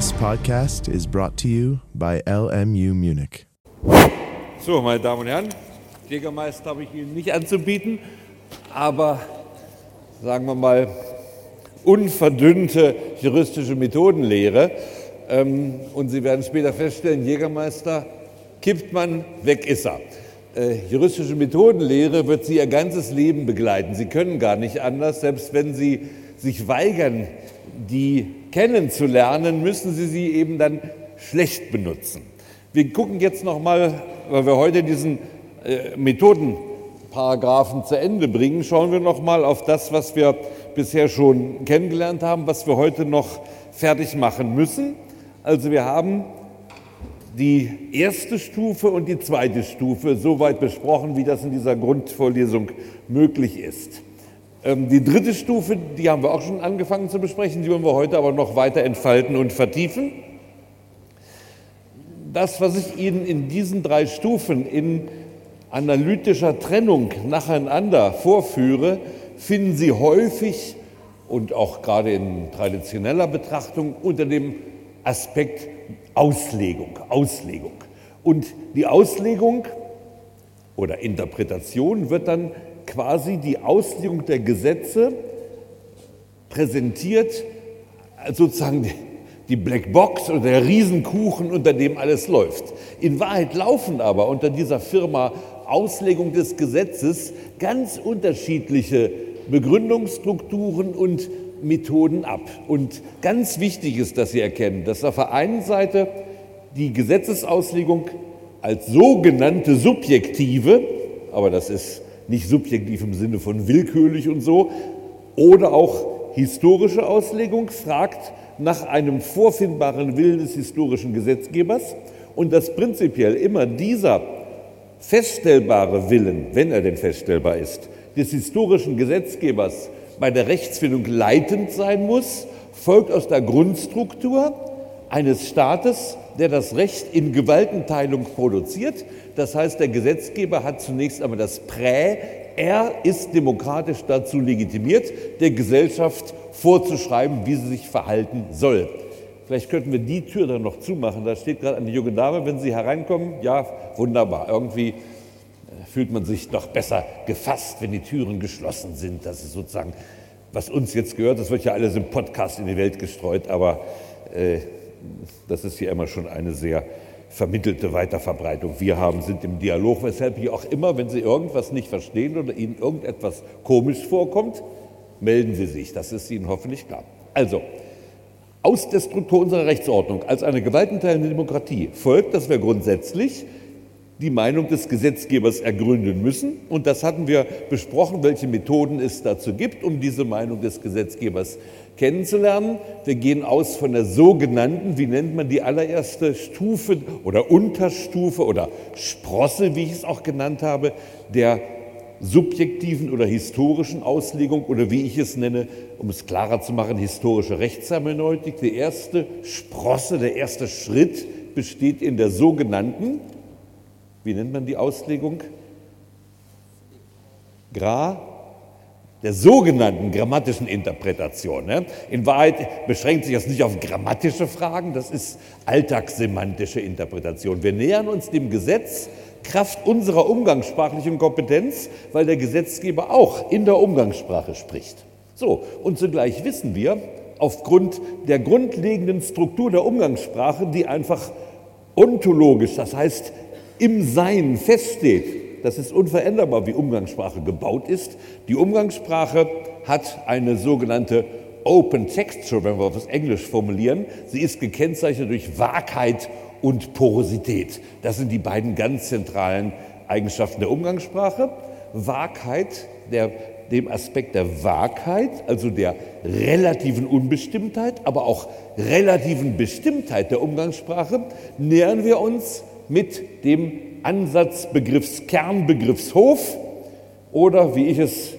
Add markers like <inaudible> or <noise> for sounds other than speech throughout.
This podcast is brought to you by LMU Munich. So, meine Damen und Herren, Jägermeister habe ich Ihnen nicht anzubieten, aber sagen wir mal unverdünnte juristische Methodenlehre. Ähm, und Sie werden später feststellen, Jägermeister kippt man, weg ist er. Äh, juristische Methodenlehre wird Sie Ihr ganzes Leben begleiten. Sie können gar nicht anders, selbst wenn Sie sich weigern, die kennenzulernen, müssen Sie sie eben dann schlecht benutzen. Wir gucken jetzt noch mal, weil wir heute diesen äh, Methodenparagraphen zu Ende bringen, schauen wir noch mal auf das, was wir bisher schon kennengelernt haben, was wir heute noch fertig machen müssen. Also wir haben die erste Stufe und die zweite Stufe soweit besprochen, wie das in dieser Grundvorlesung möglich ist. Ähm, die dritte Stufe, die haben wir auch schon angefangen zu besprechen, die wollen wir heute aber noch weiter entfalten und vertiefen. Das, was ich Ihnen in diesen drei Stufen in analytischer Trennung nacheinander vorführe, finden Sie häufig und auch gerade in traditioneller Betrachtung unter dem Aspekt Auslegung. Auslegung. Und die Auslegung oder Interpretation wird dann quasi die Auslegung der Gesetze präsentiert, sozusagen die Blackbox oder der Riesenkuchen, unter dem alles läuft. In Wahrheit laufen aber unter dieser Firma Auslegung des Gesetzes ganz unterschiedliche Begründungsstrukturen und Methoden ab. Und ganz wichtig ist, dass Sie erkennen, dass auf der einen Seite die Gesetzesauslegung als sogenannte subjektive, aber das ist nicht subjektiv im Sinne von willkürlich und so, oder auch historische Auslegung fragt nach einem vorfindbaren Willen des historischen Gesetzgebers und dass prinzipiell immer dieser feststellbare Willen, wenn er denn feststellbar ist, des historischen Gesetzgebers bei der Rechtsfindung leitend sein muss, folgt aus der Grundstruktur eines Staates, der das Recht in Gewaltenteilung produziert. Das heißt, der Gesetzgeber hat zunächst einmal das Prä, er ist demokratisch dazu legitimiert, der Gesellschaft vorzuschreiben, wie sie sich verhalten soll. Vielleicht könnten wir die Tür dann noch zumachen. Da steht gerade eine junge Dame, wenn Sie hereinkommen. Ja, wunderbar. Irgendwie äh, fühlt man sich doch besser gefasst, wenn die Türen geschlossen sind. Das ist sozusagen, was uns jetzt gehört. Das wird ja alles im Podcast in die Welt gestreut, aber äh, das ist hier immer schon eine sehr vermittelte Weiterverbreitung. Wir haben, sind im Dialog, weshalb hier auch immer, wenn Sie irgendwas nicht verstehen oder Ihnen irgendetwas komisch vorkommt, melden Sie sich. Das ist Ihnen hoffentlich klar. Also, aus der Struktur unserer Rechtsordnung als eine gewaltenteilende Demokratie folgt, dass wir grundsätzlich die Meinung des Gesetzgebers ergründen müssen. Und das hatten wir besprochen, welche Methoden es dazu gibt, um diese Meinung des Gesetzgebers kennenzulernen. Wir gehen aus von der sogenannten, wie nennt man die allererste Stufe oder Unterstufe oder Sprosse, wie ich es auch genannt habe, der subjektiven oder historischen Auslegung oder wie ich es nenne, um es klarer zu machen, historische Rechtshermeneutik. Die erste Sprosse, der erste Schritt besteht in der sogenannten, wie nennt man die Auslegung? Gra der sogenannten grammatischen Interpretation. Ne? In Wahrheit beschränkt sich das nicht auf grammatische Fragen, das ist alltagssemantische Interpretation. Wir nähern uns dem Gesetz Kraft unserer umgangssprachlichen Kompetenz, weil der Gesetzgeber auch in der Umgangssprache spricht. So, und zugleich wissen wir, aufgrund der grundlegenden Struktur der Umgangssprache, die einfach ontologisch, das heißt im Sein feststeht, das ist unveränderbar, wie Umgangssprache gebaut ist. Die Umgangssprache hat eine sogenannte Open Texture, wenn wir das Englisch formulieren. Sie ist gekennzeichnet durch Wahrheit und Porosität. Das sind die beiden ganz zentralen Eigenschaften der Umgangssprache. Wahrheit, der, dem Aspekt der Wahrheit, also der relativen Unbestimmtheit, aber auch relativen Bestimmtheit der Umgangssprache, nähern wir uns mit dem Ansatzbegriffs, Kernbegriffshof oder wie ich es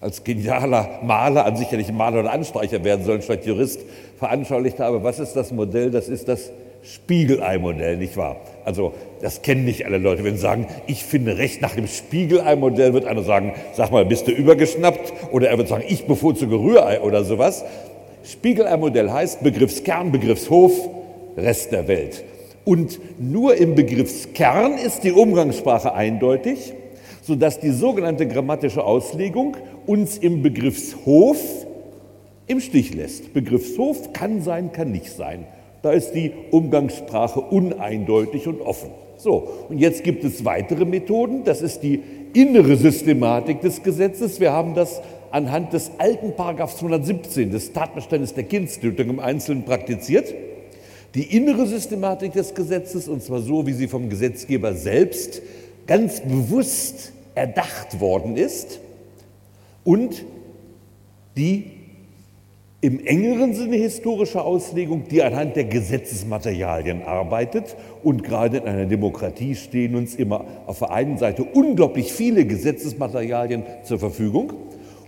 als genialer Maler, an sicherlich Maler oder Anstreicher werden sollen, statt Jurist, veranschaulicht habe. Was ist das Modell? Das ist das Spiegelei-Modell, nicht wahr? Also das kennen nicht alle Leute. Wenn sie sagen, ich finde Recht nach dem Spiegelei-Modell, wird einer sagen, sag mal, bist du übergeschnappt? Oder er wird sagen, ich bevorzuge Rührei oder sowas. Spiegelei-Modell heißt Begriffskern, Begriffshof, Rest der Welt. Und nur im Begriffskern ist die Umgangssprache eindeutig, sodass die sogenannte grammatische Auslegung uns im Begriffshof im Stich lässt. Begriffshof kann sein, kann nicht sein. Da ist die Umgangssprache uneindeutig und offen. So, und jetzt gibt es weitere Methoden. Das ist die innere Systematik des Gesetzes. Wir haben das anhand des alten Paragraphs 217 des Tatbestandes der Kindstötung im Einzelnen praktiziert. Die innere Systematik des Gesetzes, und zwar so, wie sie vom Gesetzgeber selbst ganz bewusst erdacht worden ist, und die im engeren Sinne historische Auslegung, die anhand der Gesetzesmaterialien arbeitet. Und gerade in einer Demokratie stehen uns immer auf der einen Seite unglaublich viele Gesetzesmaterialien zur Verfügung.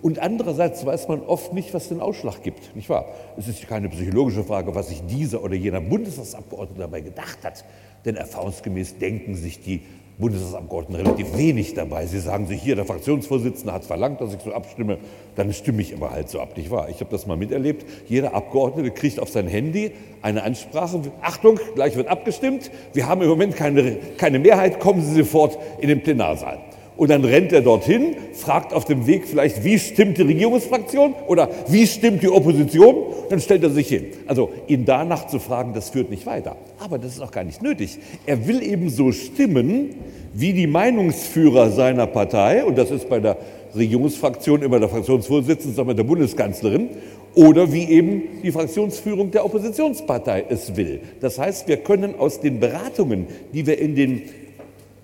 Und andererseits weiß man oft nicht, was den Ausschlag gibt. Nicht wahr? Es ist keine psychologische Frage, was sich dieser oder jener Bundestagsabgeordnete dabei gedacht hat. Denn erfahrungsgemäß denken sich die Bundestagsabgeordneten relativ wenig dabei. Sie sagen sich hier, der Fraktionsvorsitzende hat verlangt, dass ich so abstimme, dann stimme ich aber halt so ab, nicht wahr? Ich habe das mal miterlebt. Jeder Abgeordnete kriegt auf sein Handy eine Ansprache. Achtung, gleich wird abgestimmt. Wir haben im Moment keine, keine Mehrheit, kommen Sie sofort in den Plenarsaal. Und dann rennt er dorthin, fragt auf dem Weg vielleicht, wie stimmt die Regierungsfraktion oder wie stimmt die Opposition? Dann stellt er sich hin. Also ihn danach zu fragen, das führt nicht weiter. Aber das ist auch gar nicht nötig. Er will eben so stimmen, wie die Meinungsführer seiner Partei, und das ist bei der Regierungsfraktion immer der Fraktionsvorsitzende, sondern der Bundeskanzlerin, oder wie eben die Fraktionsführung der Oppositionspartei es will. Das heißt, wir können aus den Beratungen, die wir in den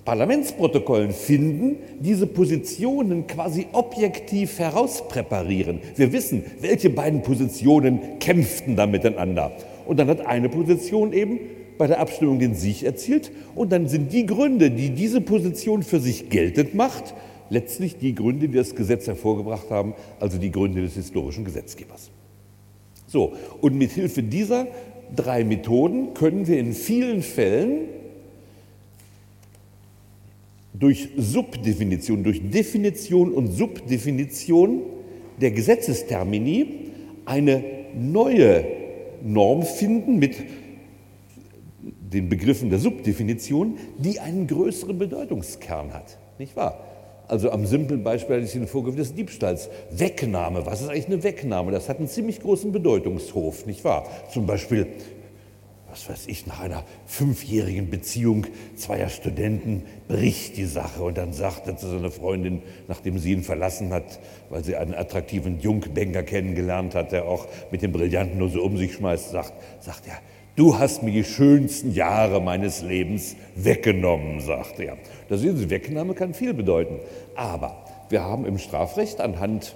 Parlamentsprotokollen finden, diese Positionen quasi objektiv herauspräparieren. Wir wissen, welche beiden Positionen kämpften da miteinander. Und dann hat eine Position eben bei der Abstimmung den Sieg erzielt. Und dann sind die Gründe, die diese Position für sich geltend macht, letztlich die Gründe, die das Gesetz hervorgebracht haben, also die Gründe des historischen Gesetzgebers. So, und mit Hilfe dieser drei Methoden können wir in vielen Fällen durch Subdefinition, durch Definition und Subdefinition der Gesetzestermini eine neue Norm finden mit den Begriffen der Subdefinition, die einen größeren Bedeutungskern hat. Nicht wahr? Also am simplen Beispiel hatte ich Ihnen vorgeführt des Diebstahls. Wegnahme, was ist eigentlich eine Wegnahme? Das hat einen ziemlich großen Bedeutungshof, nicht wahr? Zum Beispiel was weiß ich, nach einer fünfjährigen Beziehung zweier Studenten bricht die Sache und dann sagt er zu seiner Freundin, nachdem sie ihn verlassen hat, weil sie einen attraktiven Jungbanker kennengelernt hat, der auch mit dem Brillanten nur so um sich schmeißt, sagt, sagt er, du hast mir die schönsten Jahre meines Lebens weggenommen, sagt er. Da sehen Sie, Wegnahme kann viel bedeuten. Aber wir haben im Strafrecht anhand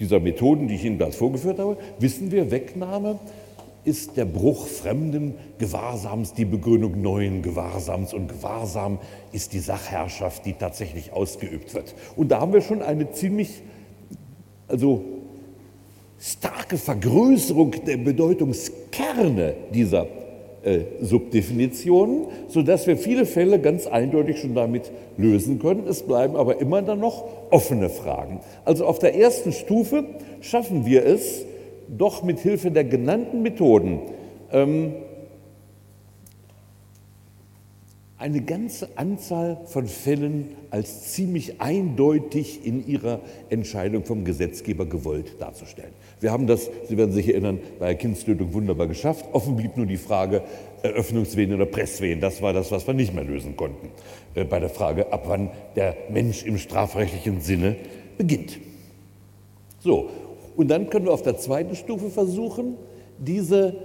dieser Methoden, die ich Ihnen gerade vorgeführt habe, wissen wir, Wegnahme ist der Bruch fremden Gewahrsams die Begründung neuen Gewahrsams und Gewahrsam ist die Sachherrschaft, die tatsächlich ausgeübt wird. Und da haben wir schon eine ziemlich also starke Vergrößerung der Bedeutungskerne dieser äh, Subdefinitionen, sodass wir viele Fälle ganz eindeutig schon damit lösen können. Es bleiben aber immer dann noch offene Fragen. Also auf der ersten Stufe schaffen wir es, doch mit Hilfe der genannten Methoden ähm, eine ganze Anzahl von Fällen als ziemlich eindeutig in ihrer Entscheidung vom Gesetzgeber gewollt darzustellen. Wir haben das, Sie werden sich erinnern, bei der Kindstötung wunderbar geschafft. Offen blieb nur die Frage Eröffnungswehen oder Presswehen. Das war das, was wir nicht mehr lösen konnten äh, bei der Frage, ab wann der Mensch im strafrechtlichen Sinne beginnt. So, und dann können wir auf der zweiten Stufe versuchen, diese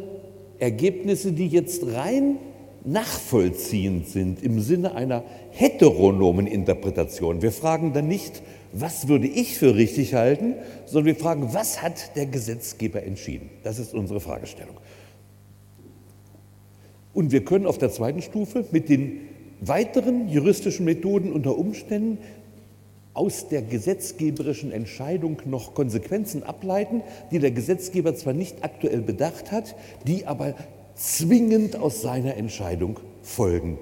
Ergebnisse, die jetzt rein nachvollziehend sind im Sinne einer heteronomen Interpretation. Wir fragen dann nicht, was würde ich für richtig halten, sondern wir fragen, was hat der Gesetzgeber entschieden? Das ist unsere Fragestellung. Und wir können auf der zweiten Stufe mit den weiteren juristischen Methoden unter Umständen aus der gesetzgeberischen Entscheidung noch Konsequenzen ableiten, die der Gesetzgeber zwar nicht aktuell bedacht hat, die aber zwingend aus seiner Entscheidung folgen.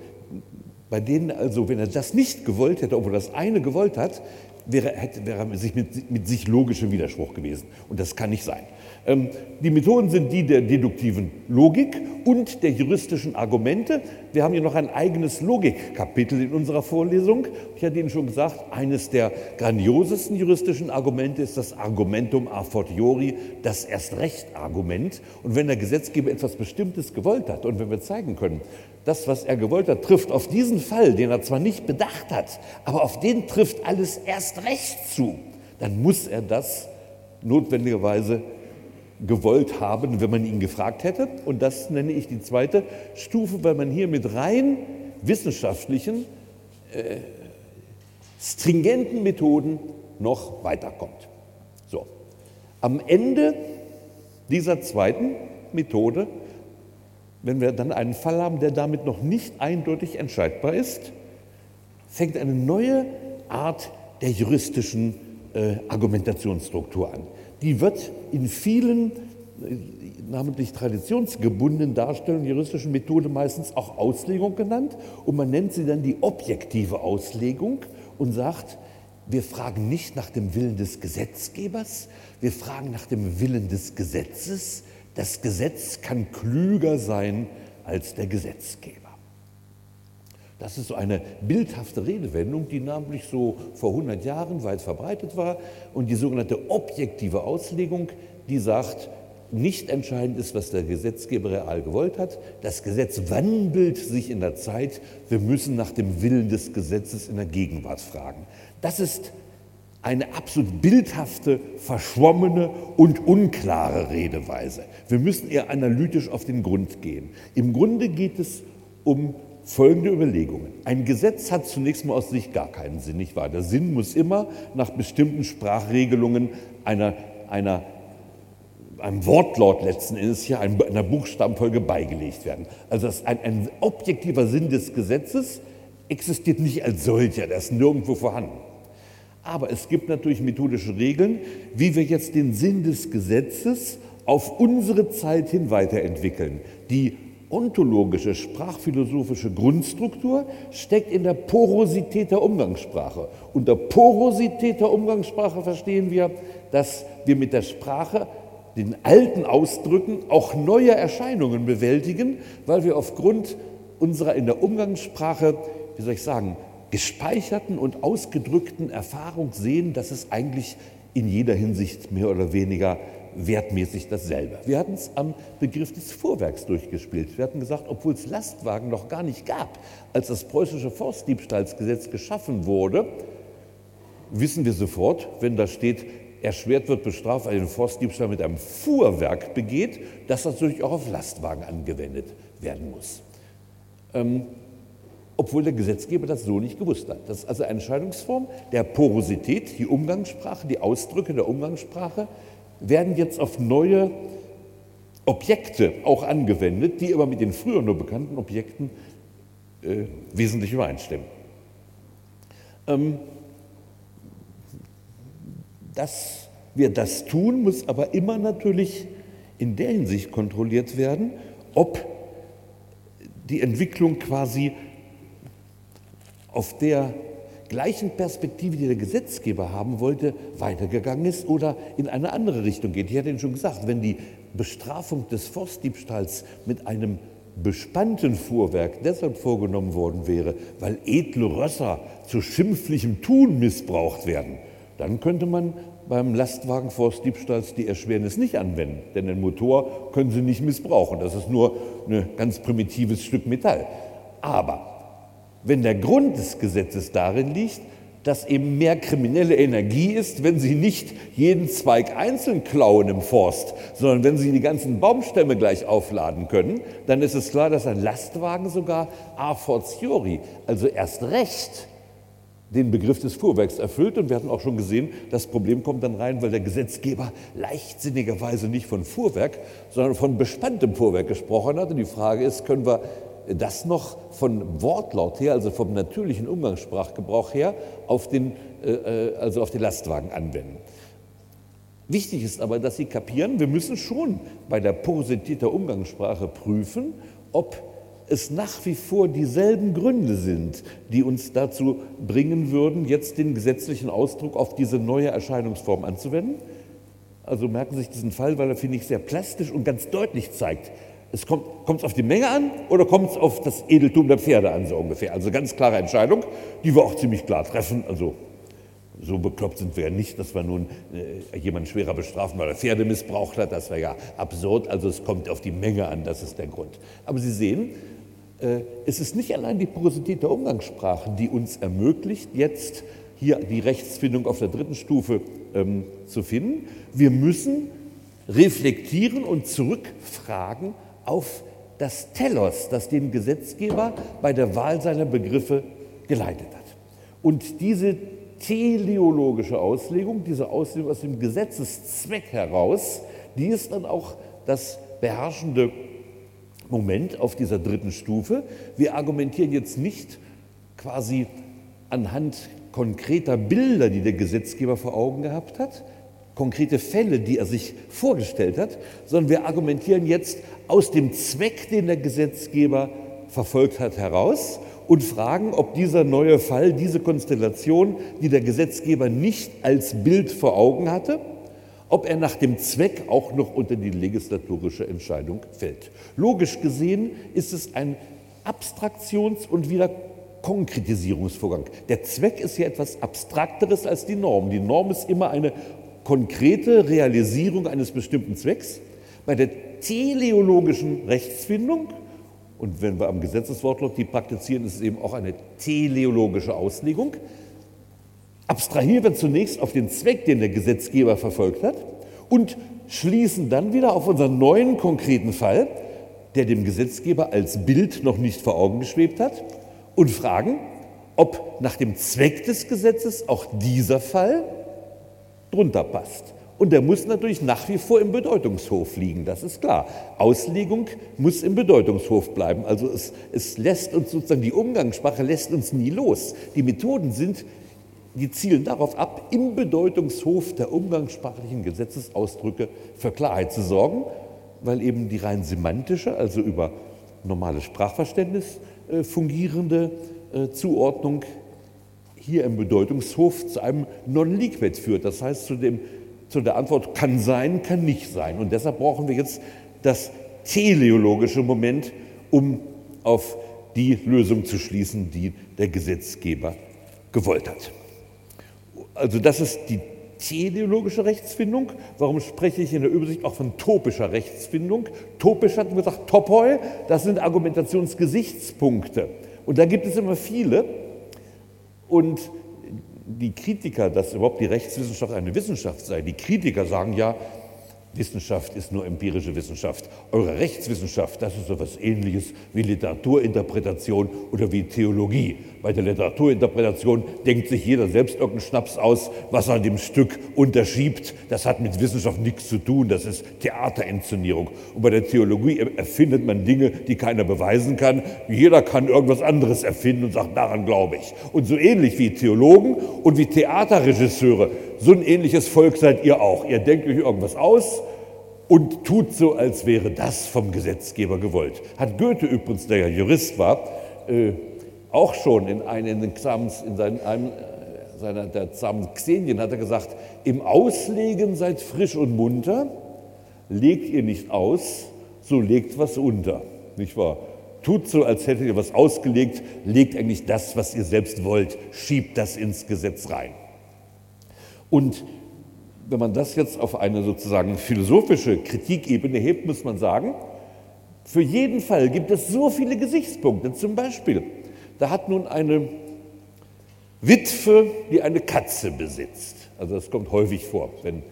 Bei denen also, wenn er das nicht gewollt hätte, obwohl er das eine gewollt hat, wäre, hätte, wäre sich mit, mit sich logischer Widerspruch gewesen. Und das kann nicht sein. Ähm, die Methoden sind die der deduktiven Logik und der juristischen Argumente. Wir haben hier noch ein eigenes Logikkapitel in unserer Vorlesung. Ich hatte Ihnen schon gesagt, eines der grandiosesten juristischen Argumente ist das Argumentum a fortiori, das Erst-Recht-Argument. Und wenn der Gesetzgeber etwas Bestimmtes gewollt hat und wenn wir zeigen können, das, was er gewollt hat, trifft auf diesen Fall, den er zwar nicht bedacht hat, aber auf den trifft alles erst recht zu, dann muss er das notwendigerweise gewollt haben, wenn man ihn gefragt hätte. Und das nenne ich die zweite Stufe, weil man hier mit rein wissenschaftlichen, äh, stringenten Methoden noch weiterkommt. So. Am Ende dieser zweiten Methode, wenn wir dann einen Fall haben, der damit noch nicht eindeutig entscheidbar ist, fängt eine neue Art der juristischen äh, Argumentationsstruktur an die wird in vielen, äh, namentlich traditionsgebundenen Darstellungen juristischen Methode meistens auch Auslegung genannt. Und man nennt sie dann die objektive Auslegung und sagt, wir fragen nicht nach dem Willen des Gesetzgebers, wir fragen nach dem Willen des Gesetzes. Das Gesetz kann klüger sein als der Gesetzgeber. Das ist so eine bildhafte Redewendung, die namentlich so vor 100 Jahren weit verbreitet war. Und die sogenannte objektive Auslegung, die sagt, nicht entscheidend ist, was der Gesetzgeber real gewollt hat. Das Gesetz wandelt sich in der Zeit. Wir müssen nach dem Willen des Gesetzes in der Gegenwart fragen. Das ist eine absolut bildhafte, verschwommene und unklare Redeweise. Wir müssen eher analytisch auf den Grund gehen. Im Grunde geht es um folgende Überlegungen. Ein Gesetz hat zunächst mal aus sich gar keinen Sinn, nicht wahr? Der Sinn muss immer nach bestimmten Sprachregelungen einer, einer, einem Wortlaut letzten Endes hier einer Buchstabenfolge beigelegt werden. Also ein, ein objektiver Sinn des Gesetzes existiert nicht als solcher, der ist nirgendwo vorhanden. Aber es gibt natürlich methodische Regeln, wie wir jetzt den Sinn des Gesetzes auf unsere Zeit hin weiterentwickeln, die ontologische, sprachphilosophische Grundstruktur steckt in der Porosität der Umgangssprache. Unter Porosität der Umgangssprache verstehen wir, dass wir mit der Sprache den alten Ausdrücken auch neue Erscheinungen bewältigen, weil wir aufgrund unserer in der Umgangssprache, wie soll ich sagen, gespeicherten und ausgedrückten Erfahrung sehen, dass es eigentlich in jeder Hinsicht mehr oder weniger wertmäßig dasselbe. Wir hatten es am Begriff des Fuhrwerks durchgespielt. Wir hatten gesagt, obwohl es Lastwagen noch gar nicht gab, als das preußische Forstdiebstahlsgesetz geschaffen wurde, wissen wir sofort, wenn da steht, erschwert wird bestraft, weil ein Forstdiebstahl mit einem Fuhrwerk begeht, dass das natürlich auch auf Lastwagen angewendet werden muss. Ähm, obwohl der Gesetzgeber das so nicht gewusst hat. Das ist also eine Entscheidungsform der Porosität, die Umgangssprache, die Ausdrücke der Umgangssprache werden jetzt auf neue Objekte auch angewendet, die aber mit den früher nur bekannten Objekten äh, wesentlich übereinstimmen. Ähm, dass wir das tun, muss aber immer natürlich in der Hinsicht kontrolliert werden, ob die Entwicklung quasi auf der gleichen Perspektive, die der Gesetzgeber haben wollte, weitergegangen ist oder in eine andere Richtung geht. Ich hatte Ihnen schon gesagt, wenn die Bestrafung des Forstdiebstahls mit einem bespannten Fuhrwerk deshalb vorgenommen worden wäre, weil edle Rösser zu schimpflichem Tun missbraucht werden, dann könnte man beim Lastwagen Forstdiebstahls die Erschwernis nicht anwenden, denn den Motor können Sie nicht missbrauchen. Das ist nur ein ganz primitives Stück Metall. Aber wenn der Grund des Gesetzes darin liegt, dass eben mehr kriminelle Energie ist, wenn sie nicht jeden Zweig einzeln klauen im Forst, sondern wenn sie die ganzen Baumstämme gleich aufladen können, dann ist es klar, dass ein Lastwagen sogar a fortiori, also erst recht, den Begriff des Fuhrwerks erfüllt. Und wir hatten auch schon gesehen, das Problem kommt dann rein, weil der Gesetzgeber leichtsinnigerweise nicht von Fuhrwerk, sondern von bespanntem Fuhrwerk gesprochen hat. Und die Frage ist, können wir das noch von Wortlaut her, also vom natürlichen Umgangssprachgebrauch her, auf den, äh, äh, also auf den Lastwagen anwenden. Wichtig ist aber, dass Sie kapieren, wir müssen schon bei der Porosität der Umgangssprache prüfen, ob es nach wie vor dieselben Gründe sind, die uns dazu bringen würden, jetzt den gesetzlichen Ausdruck auf diese neue Erscheinungsform anzuwenden? Also merken Sie sich diesen Fall, weil er, finde ich, sehr plastisch und ganz deutlich zeigt, es kommt es auf die Menge an oder kommt es auf das Edeltum der Pferde an, so ungefähr. Also ganz klare Entscheidung, die wir auch ziemlich klar treffen. Also so bekloppt sind wir ja nicht, dass wir nun äh, jemanden schwerer bestrafen, weil er Pferde missbraucht hat. Das wäre ja absurd. Also es kommt auf die Menge an, das ist der Grund. Aber Sie sehen, äh, es ist nicht allein die Porosität der Umgangssprache, die uns ermöglicht, jetzt hier die Rechtsfindung auf der dritten Stufe ähm, zu finden. Wir müssen reflektieren und zurückfragen auf das Telos, das den Gesetzgeber bei der Wahl seiner Begriffe geleitet hat. Und diese teleologische Auslegung, diese Auslegung aus dem Gesetzeszweck heraus, die ist dann auch das beherrschende Moment auf dieser dritten Stufe. Wir argumentieren jetzt nicht quasi anhand konkreter Bilder, die der Gesetzgeber vor Augen gehabt hat, konkrete Fälle, die er sich vorgestellt hat, sondern wir argumentieren jetzt aus dem Zweck, den der Gesetzgeber verfolgt hat, heraus und fragen, ob dieser neue Fall, diese Konstellation, die der Gesetzgeber nicht als Bild vor Augen hatte, ob er nach dem Zweck auch noch unter die legislatorische Entscheidung fällt. Logisch gesehen ist es ein Abstraktions- und wieder Konkretisierungsvorgang. Der Zweck ist ja etwas Abstrakteres als die Norm. Die Norm ist immer eine konkrete Realisierung eines bestimmten Zwecks. Bei der teleologischen Rechtsfindung, und wenn wir am Gesetzeswortlaut die praktizieren, ist es eben auch eine teleologische Auslegung, abstrahieren wir zunächst auf den Zweck, den der Gesetzgeber verfolgt hat, und schließen dann wieder auf unseren neuen konkreten Fall, der dem Gesetzgeber als Bild noch nicht vor Augen geschwebt hat, und fragen, ob nach dem Zweck des Gesetzes auch dieser Fall drunter passt. Und der muss natürlich nach wie vor im Bedeutungshof liegen, das ist klar. Auslegung muss im Bedeutungshof bleiben. Also es, es lässt uns sozusagen, die Umgangssprache lässt uns nie los. Die Methoden sind, die zielen darauf ab, im Bedeutungshof der umgangssprachlichen Gesetzesausdrücke für Klarheit zu sorgen, weil eben die rein semantische, also über normales Sprachverständnis äh, fungierende äh, Zuordnung hier im Bedeutungshof zu einem Non-Liquid führt. Das heißt, zu, dem, zu der Antwort kann sein, kann nicht sein. Und deshalb brauchen wir jetzt das teleologische Moment, um auf die Lösung zu schließen, die der Gesetzgeber gewollt hat. Also das ist die teleologische Rechtsfindung. Warum spreche ich in der Übersicht auch von topischer Rechtsfindung? Topisch hatten wir gesagt, topoi, das sind Argumentationsgesichtspunkte. Und da gibt es immer viele. Und die Kritiker, dass überhaupt die Rechtswissenschaft eine Wissenschaft sei, die Kritiker sagen ja, Wissenschaft ist nur empirische Wissenschaft. Eure Rechtswissenschaft, das ist so etwas Ähnliches wie Literaturinterpretation oder wie Theologie. Bei der Literaturinterpretation denkt sich jeder selbst irgendeinen Schnaps aus, was er dem Stück unterschiebt. Das hat mit Wissenschaft nichts zu tun, das ist Theaterinszenierung. Und bei der Theologie erfindet man Dinge, die keiner beweisen kann. Jeder kann irgendwas anderes erfinden und sagt, daran glaube ich. Und so ähnlich wie Theologen und wie Theaterregisseure, so ein ähnliches Volk seid ihr auch. Ihr denkt euch irgendwas aus und tut so, als wäre das vom Gesetzgeber gewollt. Hat Goethe übrigens, der ja Jurist war, äh, auch schon in einem Examens, in seinem, einem seiner der Xenien hat er gesagt, im Auslegen seid frisch und munter, legt ihr nicht aus, so legt was unter. Nicht wahr? Tut so, als hättet ihr was ausgelegt, legt eigentlich das, was ihr selbst wollt, schiebt das ins Gesetz rein. Und wenn man das jetzt auf eine sozusagen philosophische Kritikebene hebt, muss man sagen, für jeden Fall gibt es so viele Gesichtspunkte. Zum Beispiel, da hat nun eine Witwe, die eine Katze besitzt. Also das kommt häufig vor, wenn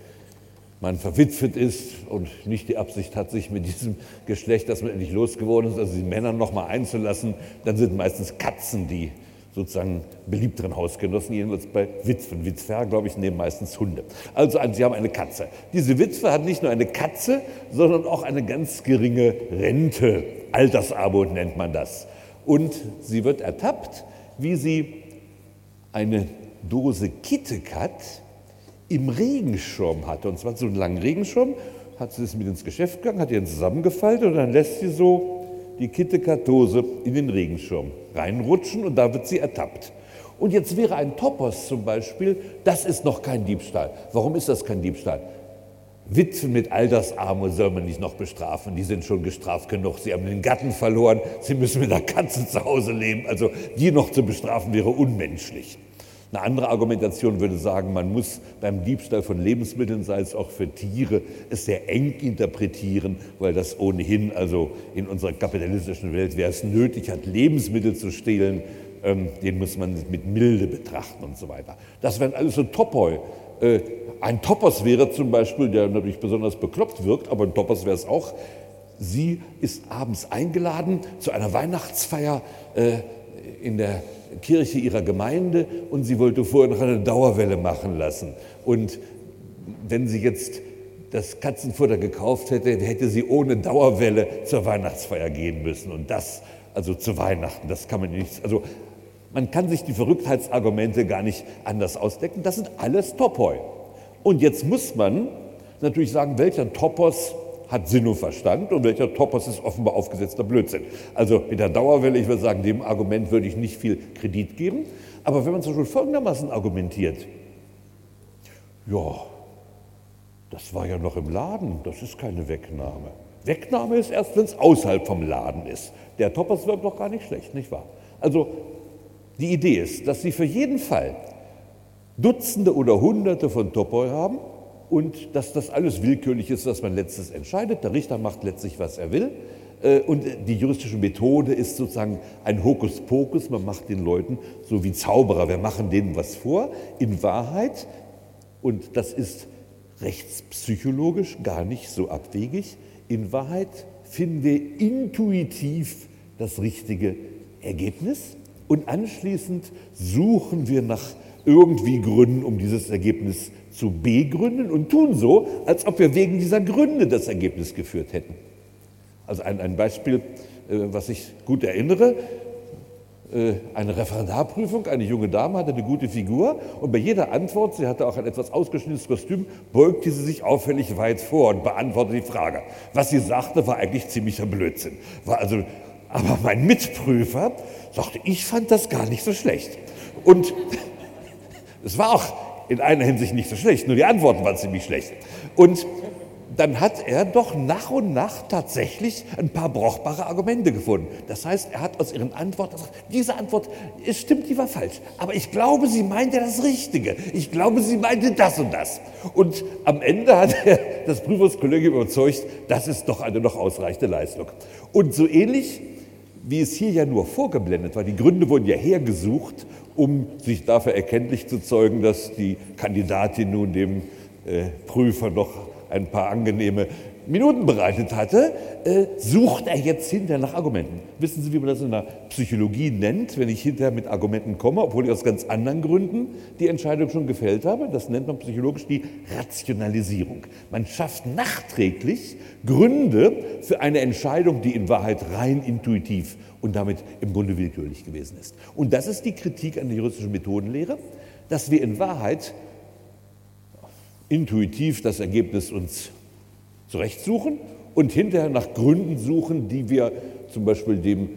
man verwitwet ist und nicht die Absicht hat, sich mit diesem Geschlecht, das man endlich losgeworden ist, also die Männer noch mal einzulassen, dann sind meistens Katzen die sozusagen beliebteren Hausgenossen, jedenfalls bei Witwen. Witwer, glaube ich, nehmen meistens Hunde. Also sie haben eine Katze. Diese Witwe hat nicht nur eine Katze, sondern auch eine ganz geringe Rente. Altersabo nennt man das. Und sie wird ertappt, wie sie eine Dose Kittekat im Regenschirm hatte. Und zwar so einen langen Regenschirm, hat sie es mit ins Geschäft gegangen, hat ihren zusammengefaltet und dann lässt sie so die Kittekatose in den Regenschirm reinrutschen und da wird sie ertappt. Und jetzt wäre ein Topos zum Beispiel, das ist noch kein Diebstahl. Warum ist das kein Diebstahl? Witwen mit Altersarmut soll man nicht noch bestrafen, die sind schon gestraft genug. Sie haben den Gatten verloren, sie müssen mit der Katze zu Hause leben. Also die noch zu bestrafen wäre unmenschlich. Eine andere Argumentation würde sagen, man muss beim Diebstahl von Lebensmitteln, sei es auch für Tiere, es sehr eng interpretieren, weil das ohnehin, also in unserer kapitalistischen Welt, wer es nötig hat, Lebensmittel zu stehlen, ähm, den muss man mit Milde betrachten und so weiter. Das wären alles so Topoi. Äh, ein Topos wäre zum Beispiel, der natürlich besonders bekloppt wirkt, aber ein Topos wäre es auch. Sie ist abends eingeladen zu einer Weihnachtsfeier äh, in der Kirche ihrer Gemeinde und sie wollte vorher noch eine Dauerwelle machen lassen. Und wenn sie jetzt das Katzenfutter gekauft hätte, hätte sie ohne Dauerwelle zur Weihnachtsfeier gehen müssen. Und das, also zu Weihnachten, das kann man nicht, also man kann sich die Verrücktheitsargumente gar nicht anders ausdecken. Das sind alles Topoi. Und jetzt muss man natürlich sagen, welcher Topos hat Sinn und Verstand und welcher Topos ist offenbar aufgesetzter Blödsinn. Also mit der Dauerwelle, ich würde sagen, dem Argument würde ich nicht viel Kredit geben. Aber wenn man zum Beispiel folgendermaßen argumentiert, ja, das war ja noch im Laden, das ist keine Wegnahme. Wegnahme ist erst, wenn es außerhalb vom Laden ist. Der Topos wird doch gar nicht schlecht, nicht wahr? Also die Idee ist, dass Sie für jeden Fall Dutzende oder Hunderte von Topoi haben und dass das alles willkürlich ist, was man letztes entscheidet. Der Richter macht letztlich, was er will. Äh, und die juristische Methode ist sozusagen ein Hokuspokus. Man macht den Leuten so wie Zauberer, wir machen denen was vor. In Wahrheit, und das ist rechtspsychologisch gar nicht so abwegig, in Wahrheit finden wir intuitiv das richtige Ergebnis und anschließend suchen wir nach irgendwie Gründen, um dieses Ergebnis zu begründen und tun so, als ob wir wegen dieser Gründe das Ergebnis geführt hätten. Also ein, ein Beispiel, äh, was ich gut erinnere, äh, eine Referendarprüfung, eine junge Dame hatte eine gute Figur und bei jeder Antwort, sie hatte auch ein etwas ausgeschnittenes Kostüm, beugte sie sich auffällig weit vor und beantwortete die Frage. Was sie sagte, war eigentlich ziemlicher Blödsinn. War also, aber mein Mitprüfer sagte, ich fand das gar nicht so schlecht. Und <laughs> es war auch in einer Hinsicht nicht so schlecht, nur die Antworten waren ziemlich schlecht. Und dann hat er doch nach und nach tatsächlich ein paar brauchbare Argumente gefunden. Das heißt, er hat aus ihren Antworten gesagt, diese Antwort, es stimmt, die war falsch. Aber ich glaube, sie meinte das Richtige. Ich glaube, sie meinte das und das. Und am Ende hat er das Prüfungskollegium überzeugt, das ist doch eine noch ausreichende Leistung. Und so ähnlich, wie es hier ja nur vorgeblendet war, die Gründe wurden ja hergesucht um sich dafür erkenntlich zu zeugen, dass die Kandidatin nun dem äh, Prüfer noch ein paar angenehme Minuten bereitet hatte, äh, sucht er jetzt hinterher nach Argumenten. Wissen Sie, wie man das in der Psychologie nennt, wenn ich hinterher mit Argumenten komme, obwohl ich aus ganz anderen Gründen die Entscheidung schon gefällt habe? Das nennt man psychologisch die Rationalisierung. Man schafft nachträglich Gründe für eine Entscheidung, die in Wahrheit rein intuitiv und damit im Grunde willkürlich gewesen ist. Und das ist die Kritik an der juristischen Methodenlehre, dass wir in Wahrheit intuitiv das Ergebnis uns zurechtsuchen und hinterher nach Gründen suchen, die wir zum Beispiel dem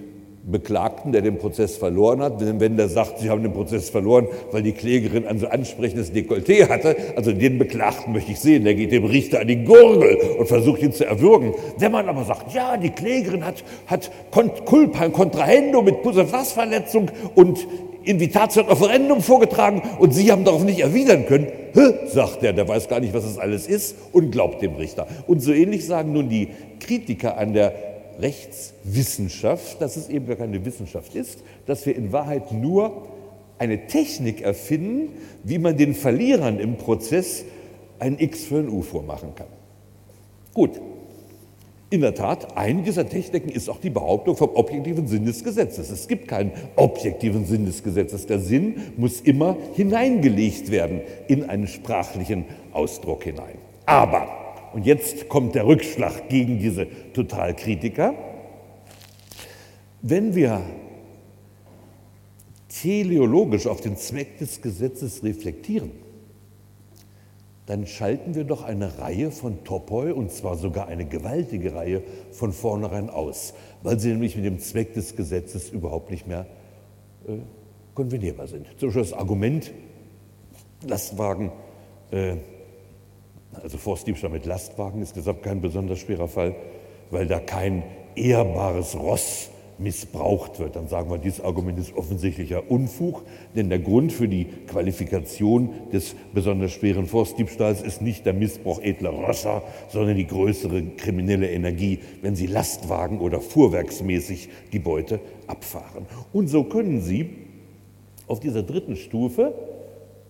Beklagten, der den Prozess verloren hat, denn wenn der sagt, Sie haben den Prozess verloren, weil die Klägerin ein so ansprechendes Dekolleté hatte, also den Beklagten möchte ich sehen, der geht dem Richter an die Gurgel und versucht ihn zu erwürgen. Wenn man aber sagt, ja, die Klägerin hat, hat Culpa, Contrahendo mit Puseflassverletzung und Invitatio ad Offerendum vorgetragen und Sie haben darauf nicht erwidern können, Hä? sagt er, der weiß gar nicht, was das alles ist und glaubt dem Richter. Und so ähnlich sagen nun die Kritiker an der Rechtswissenschaft, dass es eben gar keine Wissenschaft ist, dass wir in Wahrheit nur eine Technik erfinden, wie man den Verlierern im Prozess ein X für ein U vormachen kann. Gut, in der Tat, eine dieser Techniken ist auch die Behauptung vom objektiven Sinn des Gesetzes. Es gibt keinen objektiven Sinn des Gesetzes. Der Sinn muss immer hineingelegt werden in einen sprachlichen Ausdruck hinein. Aber und jetzt kommt der Rückschlag gegen diese Totalkritiker, wenn wir teleologisch auf den Zweck des Gesetzes reflektieren, dann schalten wir doch eine Reihe von Topoi, und zwar sogar eine gewaltige Reihe, von vornherein aus, weil sie nämlich mit dem Zweck des Gesetzes überhaupt nicht mehr äh, konvenierbar sind. Zum Beispiel das Argument, Lastwagen, äh, also Forstdiebstahl mit Lastwagen ist deshalb kein besonders schwerer Fall, weil da kein ehrbares Ross missbraucht wird, dann sagen wir, dieses Argument ist offensichtlicher Unfug, denn der Grund für die Qualifikation des besonders schweren Forstdiebstahls ist nicht der Missbrauch edler Rösser, sondern die größere kriminelle Energie, wenn sie Lastwagen oder fuhrwerksmäßig die Beute abfahren. Und so können Sie auf dieser dritten Stufe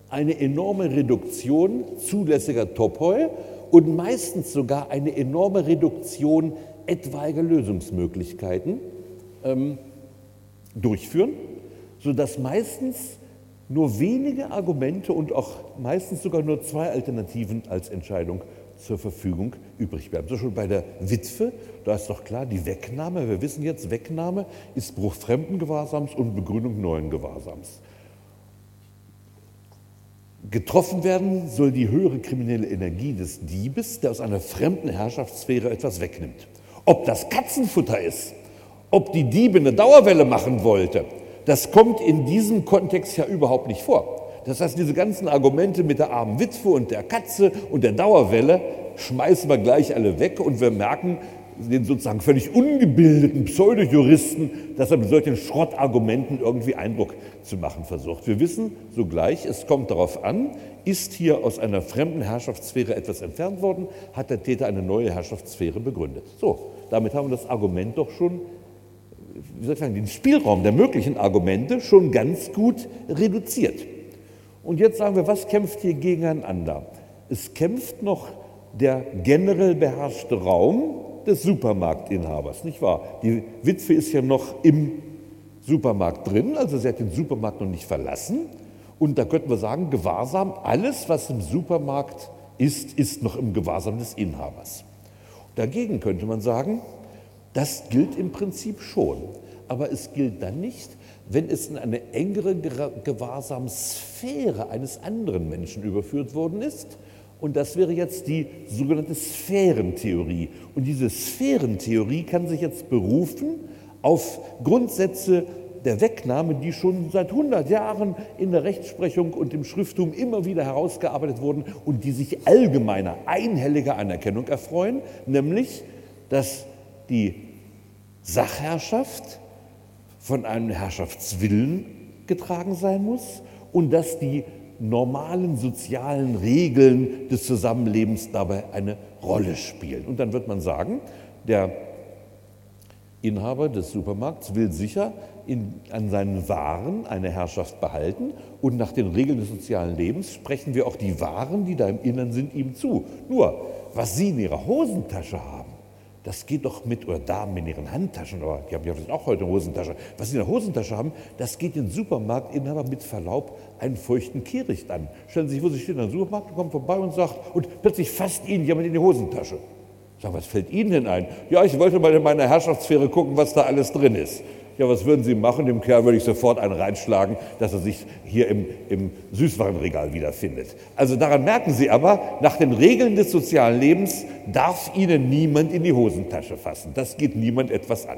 eine enorme Reduktion zulässiger Topoi und meistens sogar eine enorme Reduktion etwaiger Lösungsmöglichkeiten ähm, durchführen, sodass meistens nur wenige Argumente und auch meistens sogar nur zwei Alternativen als Entscheidung zur Verfügung übrig bleiben. So schon bei der Witwe, da ist doch klar, die Wegnahme, wir wissen jetzt, Wegnahme ist Bruch fremden Gewahrsams und Begründung neuen Gewahrsams. Getroffen werden soll die höhere kriminelle Energie des Diebes, der aus einer fremden Herrschaftssphäre etwas wegnimmt. Ob das Katzenfutter ist ob die Diebe eine Dauerwelle machen wollte, das kommt in diesem Kontext ja überhaupt nicht vor. Das heißt, diese ganzen Argumente mit der armen Witwe und der Katze und der Dauerwelle schmeißen wir gleich alle weg und wir merken den sozusagen völlig ungebildeten Pseudojuristen, dass er mit solchen Schrottargumenten irgendwie Eindruck zu machen versucht. Wir wissen sogleich, es kommt darauf an, ist hier aus einer fremden Herrschaftssphäre etwas entfernt worden, hat der Täter eine neue Herrschaftssphäre begründet. So, damit haben wir das Argument doch schon wie soll ich sagen, den Spielraum der möglichen Argumente schon ganz gut reduziert. Und jetzt sagen wir, was kämpft hier gegeneinander? Es kämpft noch der generell beherrschte Raum des Supermarktinhabers, nicht wahr? Die Witwe ist ja noch im Supermarkt drin, also sie hat den Supermarkt noch nicht verlassen. Und da könnten wir sagen, Gewahrsam, alles, was im Supermarkt ist, ist noch im Gewahrsam des Inhabers. Dagegen könnte man sagen, das gilt im Prinzip schon. Aber es gilt dann nicht, wenn es in eine engere Gewahrsamssphäre eines anderen Menschen überführt worden ist. Und das wäre jetzt die sogenannte Sphärentheorie. Und diese Sphärentheorie kann sich jetzt berufen auf Grundsätze der Wegnahme, die schon seit 100 Jahren in der Rechtsprechung und im Schrifttum immer wieder herausgearbeitet wurden und die sich allgemeiner, einhelliger Anerkennung erfreuen, nämlich, dass die Sachherrschaft von einem Herrschaftswillen getragen sein muss und dass die normalen sozialen Regeln des Zusammenlebens dabei eine Rolle spielen. Und dann wird man sagen, der Inhaber des Supermarkts will sicher in, an seinen Waren eine Herrschaft behalten und nach den Regeln des sozialen Lebens sprechen wir auch die Waren, die da im Innern sind, ihm zu. Nur, was Sie in Ihrer Hosentasche haben, das geht doch mit, oder Damen in ihren Handtaschen, aber die haben ja auch heute eine Hosentasche. Was sie in der Hosentasche haben, das geht den Supermarktinhaber mit Verlaub einen feuchten Kehricht an. Stellen Sie sich, wo Sie stehen, der Supermarkt, kommt vorbei und sagt, und plötzlich fasst Ihnen jemand in die Hosentasche. Sagen, was fällt Ihnen denn ein? Ja, ich wollte mal in meiner Herrschaftssphäre gucken, was da alles drin ist. Ja, was würden Sie machen? Dem Kerl würde ich sofort einen reinschlagen, dass er sich hier im, im Süßwarenregal wiederfindet. Also daran merken Sie aber, nach den Regeln des sozialen Lebens darf Ihnen niemand in die Hosentasche fassen. Das geht niemand etwas an.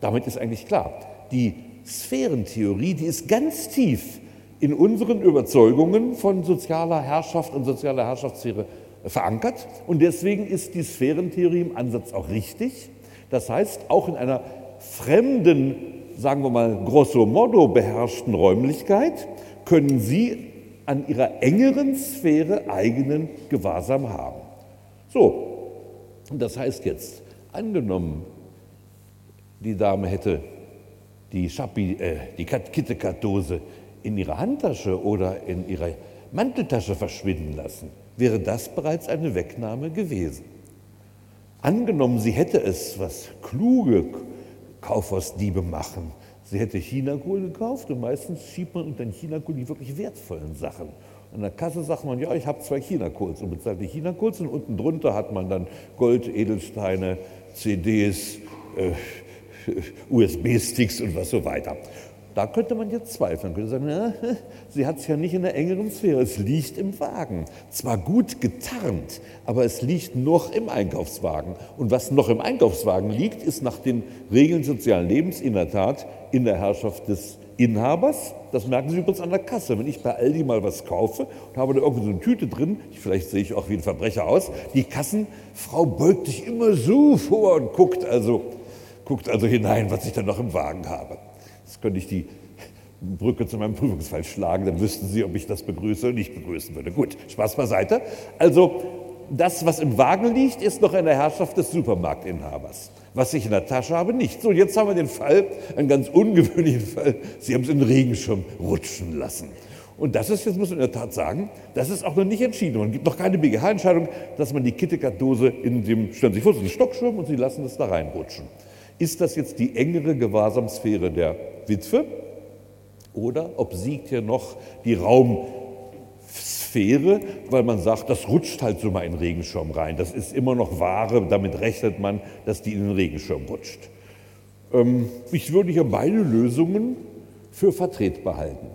Damit ist eigentlich klar, die Sphärentheorie, die ist ganz tief in unseren Überzeugungen von sozialer Herrschaft und sozialer Herrschaftssphäre verankert. Und deswegen ist die Sphärentheorie im Ansatz auch richtig. Das heißt, auch in einer fremden, sagen wir mal grosso modo beherrschten Räumlichkeit können Sie an Ihrer engeren Sphäre eigenen Gewahrsam haben. So, das heißt jetzt, angenommen, die Dame hätte die, Schappi, äh, die KitKat-Dose in ihrer Handtasche oder in ihrer Manteltasche verschwinden lassen, wäre das bereits eine Wegnahme gewesen. Angenommen, sie hätte es, was kluge, Kaufhausdiebe machen. Sie hätte Chinakohl gekauft und meistens schiebt man unter den Chinakohl die wirklich wertvollen Sachen. An der Kasse sagt man, ja, ich habe zwei Chinakohls und bezahlt die Chinakohls und unten drunter hat man dann Gold, Edelsteine, CDs, äh, <laughs> USB-Sticks und was so weiter. Da könnte man jetzt zweifeln, könnte sagen, na, <laughs> sie hat es ja nicht in der engeren Sphäre, es liegt im Wagen. Zwar gut getarnt, aber es liegt noch im Einkaufswagen. Und was noch im Einkaufswagen liegt, ist nach den Regeln sozialen Lebens in der Tat in der Herrschaft des Inhabers. Das merken Sie übrigens an der Kasse. Wenn ich bei Aldi mal was kaufe und habe da irgendwie so eine Tüte drin, vielleicht sehe ich auch wie ein Verbrecher aus, die Kassenfrau beugt sich immer so vor und guckt also, guckt also hinein, was ich da noch im Wagen habe. Könnte ich die Brücke zu meinem Prüfungsfall schlagen, dann wüssten Sie, ob ich das begrüße oder nicht begrüßen würde. Gut, Spaß beiseite. Also das, was im Wagen liegt, ist noch in der Herrschaft des Supermarktinhabers. Was ich in der Tasche habe, nicht. So, jetzt haben wir den Fall, einen ganz ungewöhnlichen Fall. Sie haben es in den Regenschirm rutschen lassen. Und das ist, jetzt muss man in der Tat sagen, das ist auch noch nicht entschieden. Man gibt noch keine BGH-Entscheidung, dass man die KitKat-Dose in dem, stellen Sie sich vor, so einen Stockschirm und Sie lassen es da reinrutschen. Ist das jetzt die engere Gewahrsamsphäre der Witwe? Oder ob siegt hier noch die Raumsphäre, weil man sagt, das rutscht halt so mal in den Regenschirm rein. Das ist immer noch Ware, damit rechnet man, dass die in den Regenschirm rutscht. Ähm, ich würde hier beide Lösungen für vertretbar halten.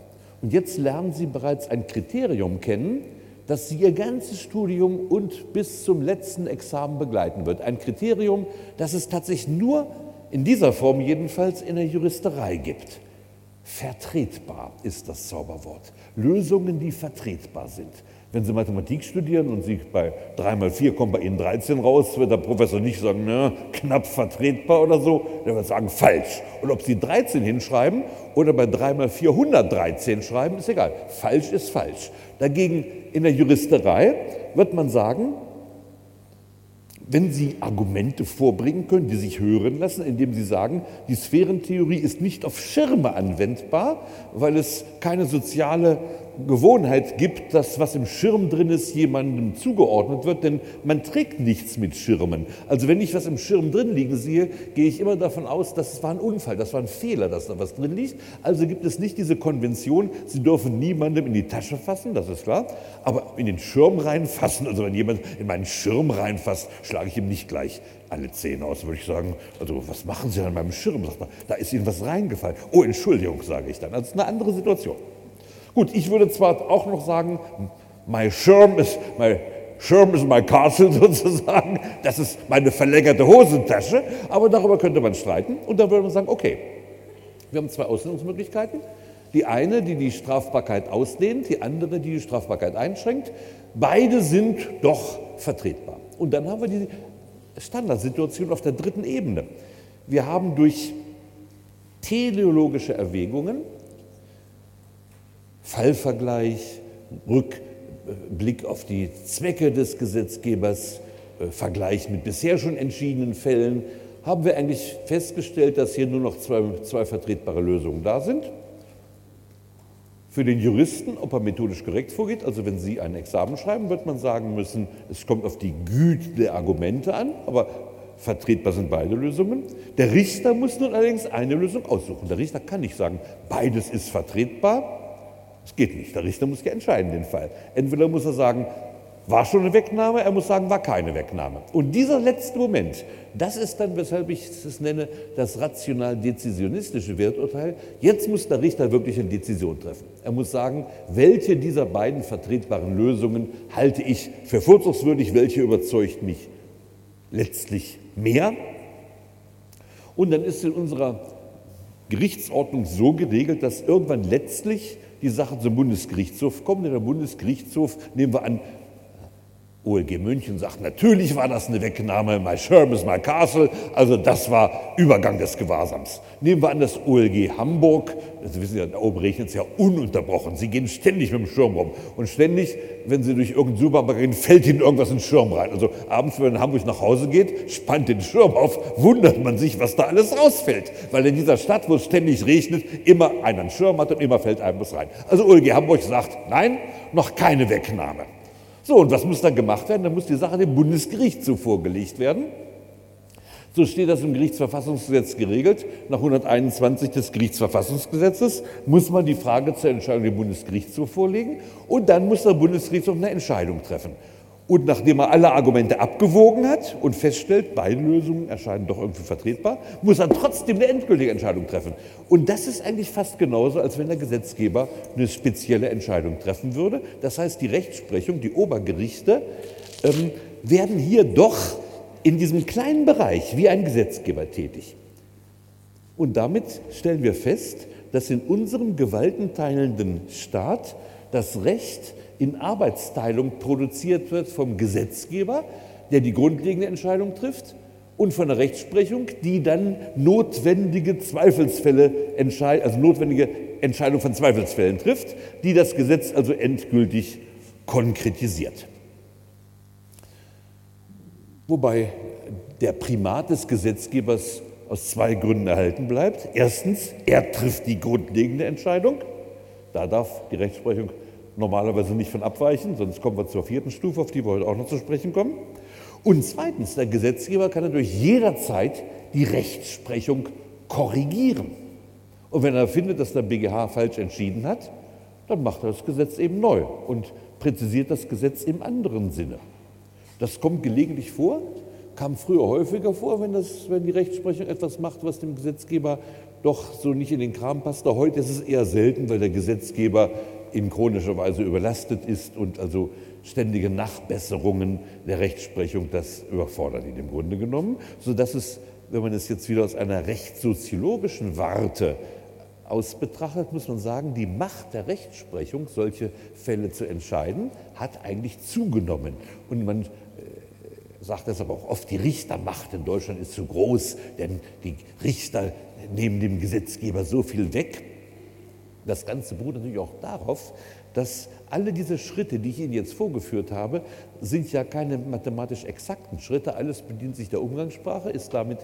Und jetzt lernen Sie bereits ein Kriterium kennen, das Sie Ihr ganzes Studium und bis zum letzten Examen begleiten wird. Ein Kriterium, das es tatsächlich nur in dieser Form jedenfalls in der Juristerei gibt. Vertretbar ist das Zauberwort. Lösungen, die vertretbar sind. Wenn Sie Mathematik studieren und Sie bei 3 mal 4 kommen bei Ihnen 13 raus, wird der Professor nicht sagen, na, knapp vertretbar oder so, der wird sagen, falsch. Und ob Sie 13 hinschreiben oder bei 3 mal 4 113 schreiben, ist egal. Falsch ist falsch. Dagegen in der Juristerei wird man sagen, wenn Sie Argumente vorbringen können, die sich hören lassen, indem Sie sagen, die Sphärentheorie ist nicht auf Schirme anwendbar, weil es keine soziale Gewohnheit gibt, dass was im Schirm drin ist, jemandem zugeordnet wird, denn man trägt nichts mit Schirmen. Also wenn ich was im Schirm drin liegen sehe, gehe ich immer davon aus, das war ein Unfall, das war ein Fehler, dass da was drin liegt. Also gibt es nicht diese Konvention, Sie dürfen niemandem in die Tasche fassen, das ist klar, aber in den Schirm reinfassen, also wenn jemand in meinen Schirm reinfasst, schlage ich ihm nicht gleich alle Zähne aus, würde ich sagen, also was machen Sie an meinem Schirm? Sagt man, da ist Ihnen was reingefallen. Oh, Entschuldigung, sage ich dann. Also es ist eine andere Situation. Gut, ich würde zwar auch noch sagen, my Schirm ist, my Schirm ist my castle <laughs> sozusagen, das ist meine verlängerte Hosentasche, aber darüber könnte man streiten und dann würde man sagen, okay, wir haben zwei Auslegungsmöglichkeiten. Die eine, die die Strafbarkeit ausdehnt, die andere, die die Strafbarkeit einschränkt. Beide sind doch vertretbar. Und dann haben wir die Standardsituation auf der dritten Ebene. Wir haben durch teleologische Erwägungen Fallvergleich, Rückblick auf die Zwecke des Gesetzgebers, äh, Vergleich mit bisher schon entschiedenen Fällen, haben wir eigentlich festgestellt, dass hier nur noch zwei, zwei vertretbare Lösungen da sind. Für den Juristen, ob er methodisch korrekt vorgeht, also wenn Sie ein Examen schreiben, wird man sagen müssen, es kommt auf die Güte der Argumente an, aber vertretbar sind beide Lösungen. Der Richter muss nun allerdings eine Lösung aussuchen. Der Richter kann nicht sagen, beides ist vertretbar, es geht nicht. Der Richter muss ja entscheiden den Fall. Entweder muss er sagen, war schon eine Wegnahme, er muss sagen, war keine Wegnahme. Und dieser letzte Moment, das ist dann, weshalb ich es nenne, das rational-dezisionistische Werturteil. Jetzt muss der Richter wirklich eine Dezision treffen. Er muss sagen, welche dieser beiden vertretbaren Lösungen halte ich für vorzugswürdig, welche überzeugt mich letztlich mehr. Und dann ist in unserer Gerichtsordnung so geregelt, dass irgendwann letztlich die Sache zum Bundesgerichtshof kommt. Und der Bundesgerichtshof, nehmen wir an, OLG München sagt, natürlich war das eine Wegnahme, my Sherm is my castle, also das war Übergang des Gewahrsams. Nehmen wir an das OLG Hamburg, Sie wissen ja, da oben regnet es ja ununterbrochen, Sie gehen ständig mit dem Schirm rum und ständig, wenn Sie durch irgendeinen Supermarkt gehen, fällt Ihnen irgendwas in den Schirm rein. Also abends, wenn man in Hamburg nach Hause geht, spannt den Schirm auf, wundert man sich, was da alles rausfällt, weil in dieser Stadt, wo es ständig regnet, immer einer einen Schirm hat und immer fällt einem was rein. Also OLG Hamburg sagt, nein, noch keine Wegnahme. So, und was muss dann gemacht werden? Dann muss die Sache dem Bundesgerichtshof vorgelegt werden. So steht das im Gerichtsverfassungsgesetz geregelt. Nach 121 des Gerichtsverfassungsgesetzes muss man die Frage zur Entscheidung dem Bundesgerichtshof vorlegen und dann muss der Bundesgerichtshof eine Entscheidung treffen. Und nachdem er alle Argumente abgewogen hat und feststellt, beide Lösungen erscheinen doch irgendwie vertretbar, muss er trotzdem eine endgültige Entscheidung treffen. Und das ist eigentlich fast genauso, als wenn der Gesetzgeber eine spezielle Entscheidung treffen würde. Das heißt, die Rechtsprechung, die Obergerichte ähm, werden hier doch in diesem kleinen Bereich wie ein Gesetzgeber tätig. Und damit stellen wir fest, dass in unserem gewaltenteilenden Staat das Recht in Arbeitsteilung produziert wird vom Gesetzgeber, der die grundlegende Entscheidung trifft, und von der Rechtsprechung, die dann notwendige Zweifelsfälle entscheidet, also notwendige Entscheidung von Zweifelsfällen trifft, die das Gesetz also endgültig konkretisiert. Wobei der Primat des Gesetzgebers aus zwei Gründen erhalten bleibt. Erstens, er trifft die grundlegende Entscheidung. Da darf die Rechtsprechung normalerweise nicht von abweichen, sonst kommen wir zur vierten Stufe, auf die wir heute auch noch zu sprechen kommen. Und zweitens, der Gesetzgeber kann natürlich jederzeit die Rechtsprechung korrigieren. Und wenn er findet, dass der BGH falsch entschieden hat, dann macht er das Gesetz eben neu und präzisiert das Gesetz im anderen Sinne. Das kommt gelegentlich vor, kam früher häufiger vor, wenn, das, wenn die Rechtsprechung etwas macht, was dem Gesetzgeber doch so nicht in den Kram passt. Heute ist es eher selten, weil der Gesetzgeber in chronischer Weise überlastet ist und also ständige Nachbesserungen der Rechtsprechung das überfordert ihn im Grunde genommen, sodass es, wenn man es jetzt wieder aus einer rechtssoziologischen Warte aus betrachtet, muss man sagen, die Macht der Rechtsprechung, solche Fälle zu entscheiden, hat eigentlich zugenommen. Und man äh, sagt das aber auch oft, die Richtermacht in Deutschland ist zu groß, denn die Richter nehmen dem Gesetzgeber so viel weg. Das Ganze beruht natürlich auch darauf, dass alle diese Schritte, die ich Ihnen jetzt vorgeführt habe, sind ja keine mathematisch exakten Schritte. Alles bedient sich der Umgangssprache, ist damit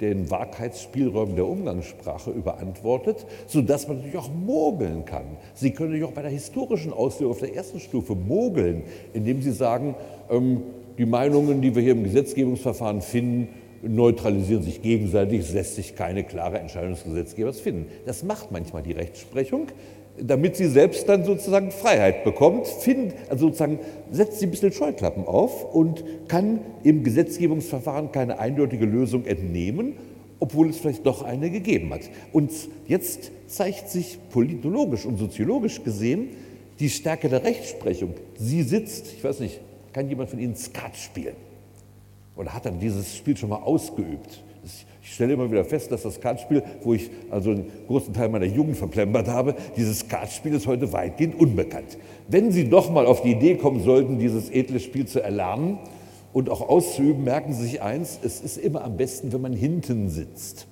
den Wahrheitsspielräumen der Umgangssprache überantwortet, sodass man natürlich auch mogeln kann. Sie können natürlich auch bei der historischen Auslegung auf der ersten Stufe mogeln, indem Sie sagen, ähm, die Meinungen, die wir hier im Gesetzgebungsverfahren finden, neutralisieren sich gegenseitig, es lässt sich keine klare Entscheidung des Gesetzgebers finden. Das macht manchmal die Rechtsprechung, damit sie selbst dann sozusagen Freiheit bekommt, find, also sozusagen setzt sie ein bisschen Scheuklappen auf und kann im Gesetzgebungsverfahren keine eindeutige Lösung entnehmen, obwohl es vielleicht doch eine gegeben hat. Und jetzt zeigt sich politologisch und soziologisch gesehen die Stärke der Rechtsprechung. Sie sitzt, ich weiß nicht, kann jemand von Ihnen Skat spielen? Oder hat dann dieses Spiel schon mal ausgeübt? Ich stelle immer wieder fest, dass das Skatspiel, wo ich also einen großen Teil meiner Jugend verplempert habe, dieses Skatspiel ist heute weitgehend unbekannt. Wenn Sie doch mal auf die Idee kommen sollten, dieses edle Spiel zu erlernen und auch auszuüben, merken Sie sich eins, es ist immer am besten, wenn man hinten sitzt.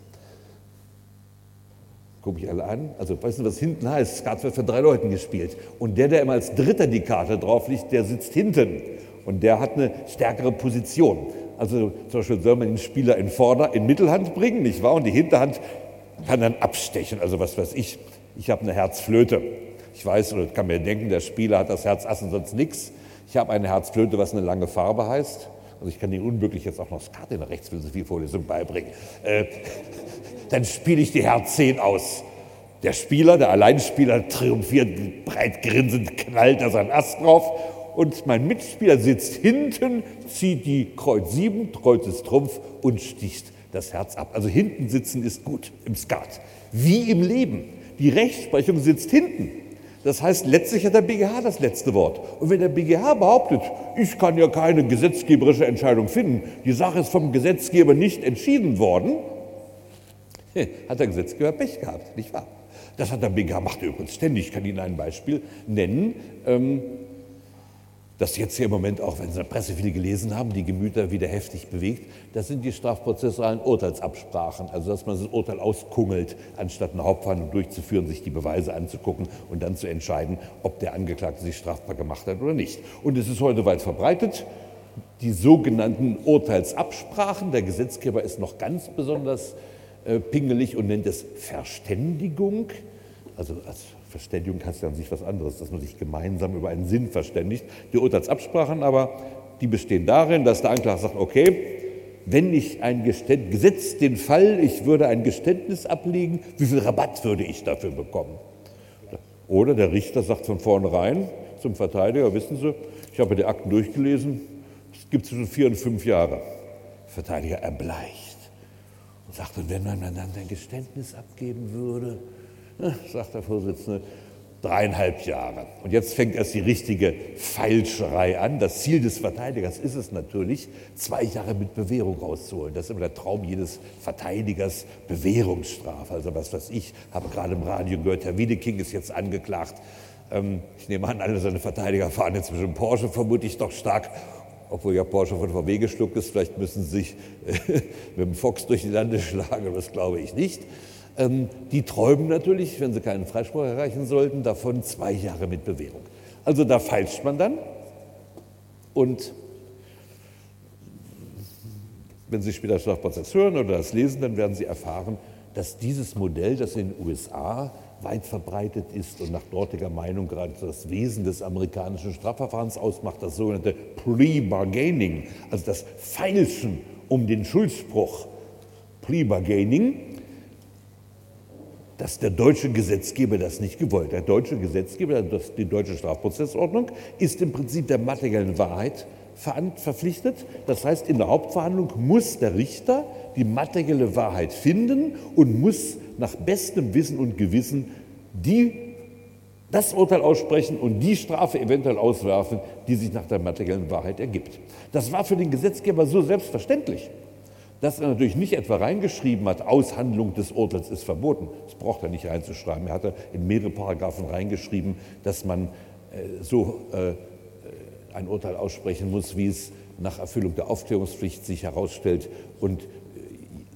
Gucke ich alle an. Also, weißt du, was hinten heißt? Skat wird für drei Leuten gespielt. Und der, der immer als Dritter die Karte drauf liegt, der sitzt hinten. Und der hat eine stärkere Position. Also zum Beispiel soll man den Spieler in Vorder-, in Mittelhand bringen, nicht wahr? Und die Hinterhand kann dann abstechen. Also was weiß ich, ich habe eine Herzflöte. Ich weiß oder kann mir denken, der Spieler hat das Herz Ass und sonst nichts. Ich habe eine Herzflöte, was eine lange Farbe heißt. Also ich kann Ihnen unmöglich jetzt auch noch Skat in der Rechtsphilosophie-Vorlesung beibringen. Äh, <laughs> dann spiele ich die Herz 10 aus. Der Spieler, der Alleinspieler triumphiert, breit grinsend, knallt da sein Ass drauf und mein Mitspieler sitzt hinten, zieht die Kreuz 7, Kreuz ist Trumpf und sticht das Herz ab. Also hinten sitzen ist gut im Skat. Wie im Leben. Die Rechtsprechung sitzt hinten. Das heißt, letztlich hat der BGH das letzte Wort. Und wenn der BGH behauptet, ich kann ja keine gesetzgeberische Entscheidung finden, die Sache ist vom Gesetzgeber nicht entschieden worden, <laughs> hat der Gesetzgeber Pech gehabt, nicht wahr? Das hat der BGH, macht übrigens ständig, ich kann Ihnen ein Beispiel nennen. Ähm, das jetzt hier im Moment auch, wenn Sie in der Presse viele gelesen haben, die Gemüter wieder heftig bewegt, das sind die strafprozessualen Urteilsabsprachen. Also, dass man das Urteil auskungelt, anstatt eine Hauptverhandlung durchzuführen, sich die Beweise anzugucken und dann zu entscheiden, ob der Angeklagte sich strafbar gemacht hat oder nicht. Und es ist heute weit verbreitet. Die sogenannten Urteilsabsprachen, der Gesetzgeber ist noch ganz besonders äh, pingelig und nennt es Verständigung. Also als Verständigung heißt ja an sich was anderes, dass man sich gemeinsam über einen Sinn verständigt. Die Urteilsabsprachen aber, die bestehen darin, dass der Anklage sagt, okay, wenn ich ein Geständnis, gesetzt den Fall, ich würde ein Geständnis ablegen, wie viel Rabatt würde ich dafür bekommen? Oder der Richter sagt von vornherein, zum Verteidiger, wissen Sie, ich habe die Akten durchgelesen, es gibt zwischen vier und fünf Jahre. Verteidiger erbleicht und sagt, und wenn man dann ein Geständnis abgeben würde, <laughs> sagt der Vorsitzende, dreieinhalb Jahre. Und jetzt fängt erst die richtige Feilscherei an. Das Ziel des Verteidigers ist es natürlich, zwei Jahre mit Bewährung rauszuholen. Das ist immer der Traum jedes Verteidigers, Bewährungsstrafe. Also was weiß ich, habe gerade im Radio gehört, Herr Wiedeking ist jetzt angeklagt. Ähm, ich nehme an, alle seine Verteidiger fahren dem Porsche, vermute ich doch stark. Obwohl ja Porsche von VW geschluckt ist, vielleicht müssen sie sich <laughs> mit dem Fox durch die Lande schlagen, das glaube ich nicht. Ähm, die träumen natürlich, wenn sie keinen Freispruch erreichen sollten, davon zwei Jahre mit Bewährung. Also da feilscht man dann und wenn Sie später Strafprozess hören oder das lesen, dann werden Sie erfahren, dass dieses Modell, das in den USA weit verbreitet ist und nach dortiger Meinung gerade das Wesen des amerikanischen Strafverfahrens ausmacht, das sogenannte Plea-Bargaining, also das Feilschen um den Schuldspruch. Plea-Bargaining dass der deutsche Gesetzgeber das nicht gewollt. Der deutsche Gesetzgeber, die deutsche Strafprozessordnung, ist im Prinzip der materiellen Wahrheit verpflichtet. Das heißt, in der Hauptverhandlung muss der Richter die materielle Wahrheit finden und muss nach bestem Wissen und Gewissen die, das Urteil aussprechen und die Strafe eventuell auswerfen, die sich nach der materiellen Wahrheit ergibt. Das war für den Gesetzgeber so selbstverständlich dass er natürlich nicht etwa reingeschrieben hat, Aushandlung des Urteils ist verboten. Das braucht er nicht reinzuschreiben. Er hatte in mehrere Paragraphen reingeschrieben, dass man äh, so äh, ein Urteil aussprechen muss, wie es nach Erfüllung der Aufklärungspflicht sich herausstellt und äh,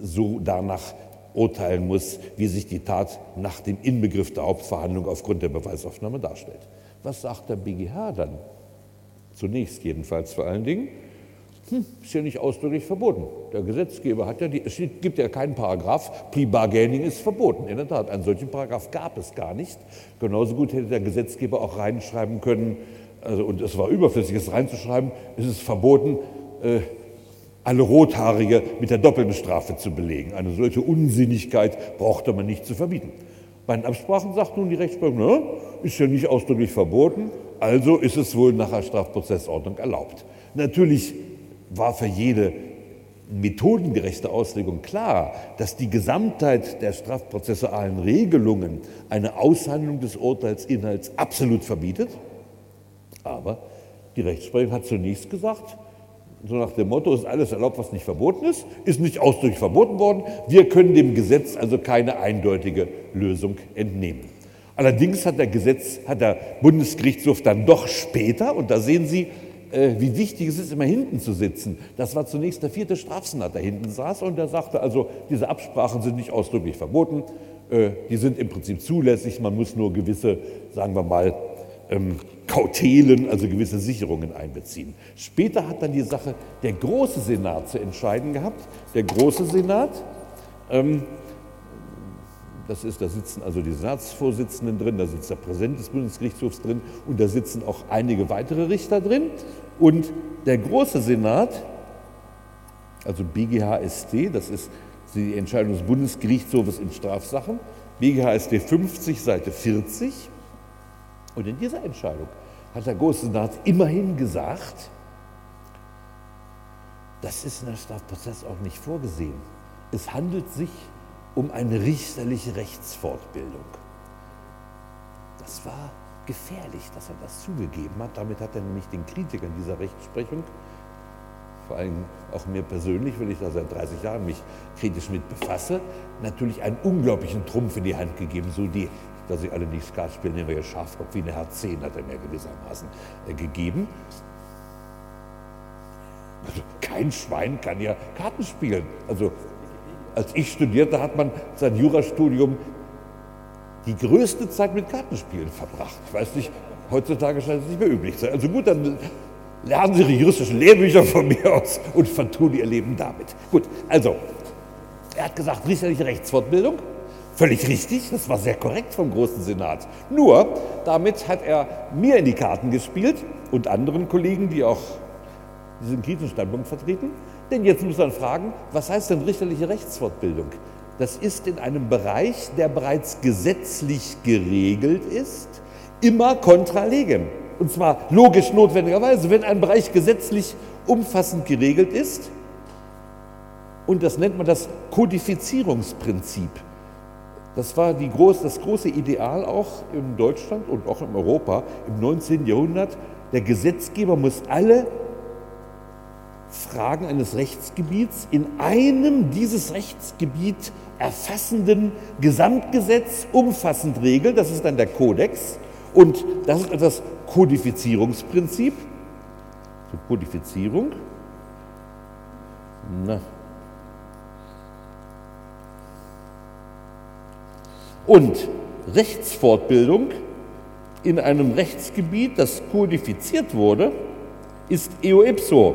so danach urteilen muss, wie sich die Tat nach dem Inbegriff der Hauptverhandlung aufgrund der Beweisaufnahme darstellt. Was sagt der BGH dann? Zunächst jedenfalls vor allen Dingen, hm, ist ja nicht ausdrücklich verboten. Der Gesetzgeber hat ja, die, es gibt ja keinen Paragraph, Plea Bargaining ist verboten. In der Tat, einen solchen Paragraph gab es gar nicht. Genauso gut hätte der Gesetzgeber auch reinschreiben können, also, und es war überflüssig, es reinzuschreiben, es ist verboten, äh, alle Rothaarige mit der doppelten Strafe zu belegen. Eine solche Unsinnigkeit brauchte man nicht zu verbieten. Bei den Absprachen sagt nun die Rechtsprechung, ne, ist ja nicht ausdrücklich verboten, also ist es wohl nach der Strafprozessordnung erlaubt. Natürlich war für jede methodengerechte Auslegung klar, dass die Gesamtheit der strafprozessualen Regelungen eine Aushandlung des Urteilsinhalts absolut verbietet. Aber die Rechtsprechung hat zunächst gesagt, so nach dem Motto, ist alles erlaubt, was nicht verboten ist, ist nicht ausdrücklich verboten worden. Wir können dem Gesetz also keine eindeutige Lösung entnehmen. Allerdings hat der Gesetz, hat der Bundesgerichtshof dann doch später, und da sehen Sie, äh, wie wichtig es ist, immer hinten zu sitzen. Das war zunächst der vierte Strafsenat, der hinten saß und der sagte, also diese Absprachen sind nicht ausdrücklich verboten, äh, die sind im Prinzip zulässig, man muss nur gewisse, sagen wir mal, ähm, Kautelen, also gewisse Sicherungen einbeziehen. Später hat dann die Sache der große Senat zu entscheiden gehabt. Der große Senat, ähm, das ist, da sitzen also die Senatsvorsitzenden drin, da sitzt der Präsident des Bundesgerichtshofs drin und da sitzen auch einige weitere Richter drin. Und der große Senat, also BGHST, das ist die Entscheidung des Bundesgerichtshofes in Strafsachen, BGHST 50, Seite 40. Und in dieser Entscheidung hat der Große Senat immerhin gesagt, das ist in der Strafprozess auch nicht vorgesehen. Es handelt sich um eine richterliche Rechtsfortbildung. Das war gefährlich, dass er das zugegeben hat. Damit hat er nämlich den Kritikern dieser Rechtsprechung, vor allem auch mir persönlich, weil ich da seit 30 Jahren mich kritisch mit befasse, natürlich einen unglaublichen Trumpf in die Hand gegeben. So die, da sie alle nicht Skat spielen, nehmen wir ja Schafkopf wie eine Herz 10 hat er mir gewissermaßen äh, gegeben. Also kein Schwein kann ja Karten spielen. Also als ich studierte, hat man sein Jurastudium die größte Zeit mit Kartenspielen verbracht. Ich weiß nicht, heutzutage scheint es nicht mehr üblich zu sein. Also gut, dann lernen Sie Ihre juristischen Lehrbücher von mir aus und vertun Ihr Leben damit. Gut, also, er hat gesagt, richterliche Rechtsfortbildung. Völlig richtig, das war sehr korrekt vom Großen Senat. Nur, damit hat er mir in die Karten gespielt und anderen Kollegen, die auch diesen kritischen Standpunkt vertreten. Denn jetzt muss man fragen, was heißt denn richterliche Rechtsfortbildung? Das ist in einem Bereich, der bereits gesetzlich geregelt ist, immer contra legem. Und zwar logisch notwendigerweise, wenn ein Bereich gesetzlich umfassend geregelt ist, und das nennt man das Kodifizierungsprinzip. Das war groß, das große Ideal auch in Deutschland und auch in Europa im 19. Jahrhundert. Der Gesetzgeber muss alle Fragen eines Rechtsgebiets in einem dieses Rechtsgebiet erfassende Gesamtgesetz umfassend regeln. Das ist dann der Kodex. Und das ist das Kodifizierungsprinzip. Die Kodifizierung. Na. Und Rechtsfortbildung in einem Rechtsgebiet, das kodifiziert wurde, ist eo ipso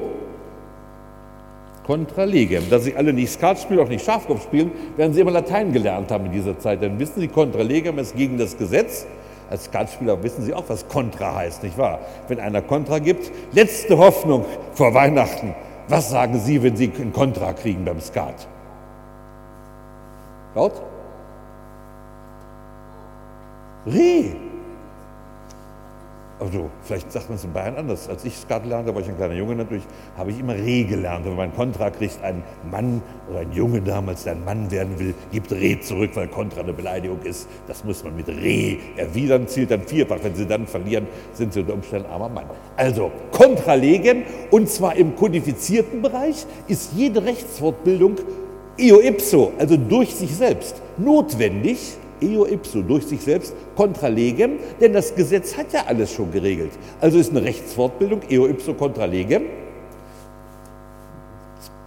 contra legem. Da Sie alle nicht Skat spielen, auch nicht Schafkopf spielen, werden Sie immer Latein gelernt haben in dieser Zeit. Dann wissen Sie, contra legem ist gegen das Gesetz. Als Skatspieler wissen Sie auch, was Contra heißt, nicht wahr? Wenn einer Contra gibt, letzte Hoffnung vor Weihnachten. Was sagen Sie, wenn Sie ein Contra kriegen beim Skat? Laut? Reh. Also vielleicht sagt man es in Bayern anders. Als ich Skat lernte, war ich ein kleiner Junge natürlich, habe ich immer Reh gelernt. Wenn man Kontra kriegt, ein Mann oder ein Junge damals, der ein Mann werden will, gibt Reh zurück, weil Kontra eine Beleidigung ist. Das muss man mit Reh erwidern, zielt dann vierfach. Wenn sie dann verlieren, sind sie unter Umständen armer Mann. Also Kontra legen und zwar im kodifizierten Bereich ist jede Rechtsfortbildung eo ipso, also durch sich selbst, notwendig eo ipso, durch sich selbst, contra legem, denn das Gesetz hat ja alles schon geregelt. Also ist eine Rechtsfortbildung eo ipso contra legem,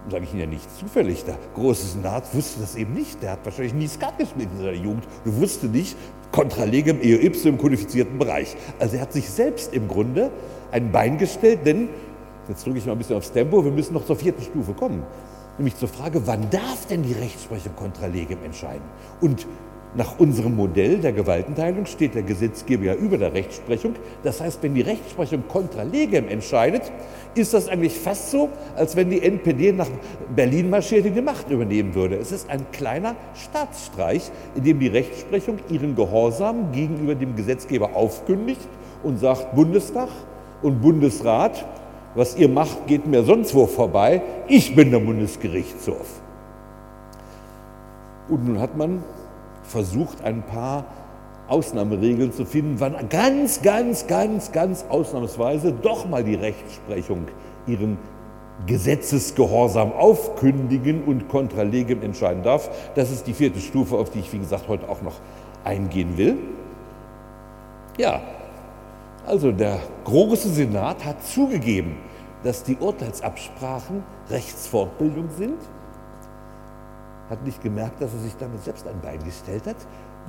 sage ich Ihnen ja nicht zufällig, der große Senat wusste das eben nicht, der hat wahrscheinlich nie Skat gespielt in seiner Jugend und wusste nicht, contra legem eo ipso im kodifizierten Bereich. Also er hat sich selbst im Grunde ein Bein gestellt, denn, jetzt drücke ich mal ein bisschen aufs Tempo, wir müssen noch zur vierten Stufe kommen nämlich zur Frage, wann darf denn die Rechtsprechung contra legem entscheiden? Und nach unserem Modell der Gewaltenteilung steht der Gesetzgeber ja über der Rechtsprechung. Das heißt, wenn die Rechtsprechung contra legem entscheidet, ist das eigentlich fast so, als wenn die NPD nach Berlin marschiert und die Macht übernehmen würde. Es ist ein kleiner Staatsstreich, in dem die Rechtsprechung ihren Gehorsam gegenüber dem Gesetzgeber aufkündigt und sagt, Bundestag und Bundesrat, was ihr macht, geht mir sonst wo vorbei. Ich bin der Bundesgerichtshof. Und nun hat man versucht, ein paar Ausnahmeregeln zu finden, wann ganz, ganz, ganz, ganz ausnahmsweise doch mal die Rechtsprechung ihren Gesetzesgehorsam aufkündigen und contra legem entscheiden darf. Das ist die vierte Stufe, auf die ich, wie gesagt, heute auch noch eingehen will. Ja, also der große Senat hat zugegeben, dass die Urteilsabsprachen Rechtsfortbildung sind hat nicht gemerkt, dass er sich damit selbst ein Bein gestellt hat.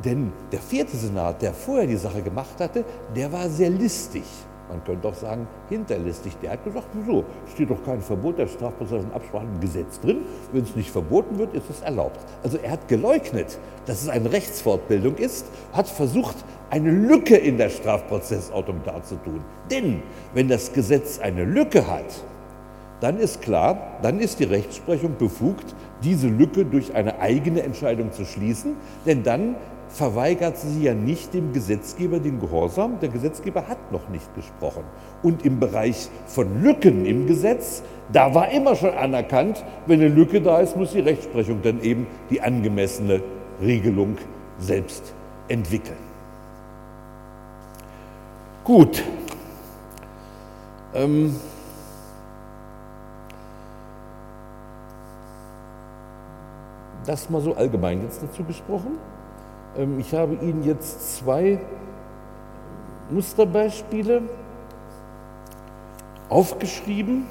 Denn der vierte Senat, der vorher die Sache gemacht hatte, der war sehr listig. Man könnte auch sagen, hinterlistig. Der hat gesagt, wieso? Steht doch kein Verbot der strafprozessualen Absprachen im Gesetz drin. Wenn es nicht verboten wird, ist es erlaubt. Also er hat geleugnet, dass es eine Rechtsfortbildung ist, hat versucht, eine Lücke in der Strafprozessordnung darzutun. Denn wenn das Gesetz eine Lücke hat, dann ist klar, dann ist die Rechtsprechung befugt, diese Lücke durch eine eigene Entscheidung zu schließen, denn dann verweigert sie ja nicht dem Gesetzgeber den Gehorsam. Der Gesetzgeber hat noch nicht gesprochen. Und im Bereich von Lücken im Gesetz, da war immer schon anerkannt, wenn eine Lücke da ist, muss die Rechtsprechung dann eben die angemessene Regelung selbst entwickeln. Gut. Ähm, Das mal so allgemein jetzt dazu gesprochen. Ähm, ich habe Ihnen jetzt zwei Musterbeispiele aufgeschrieben.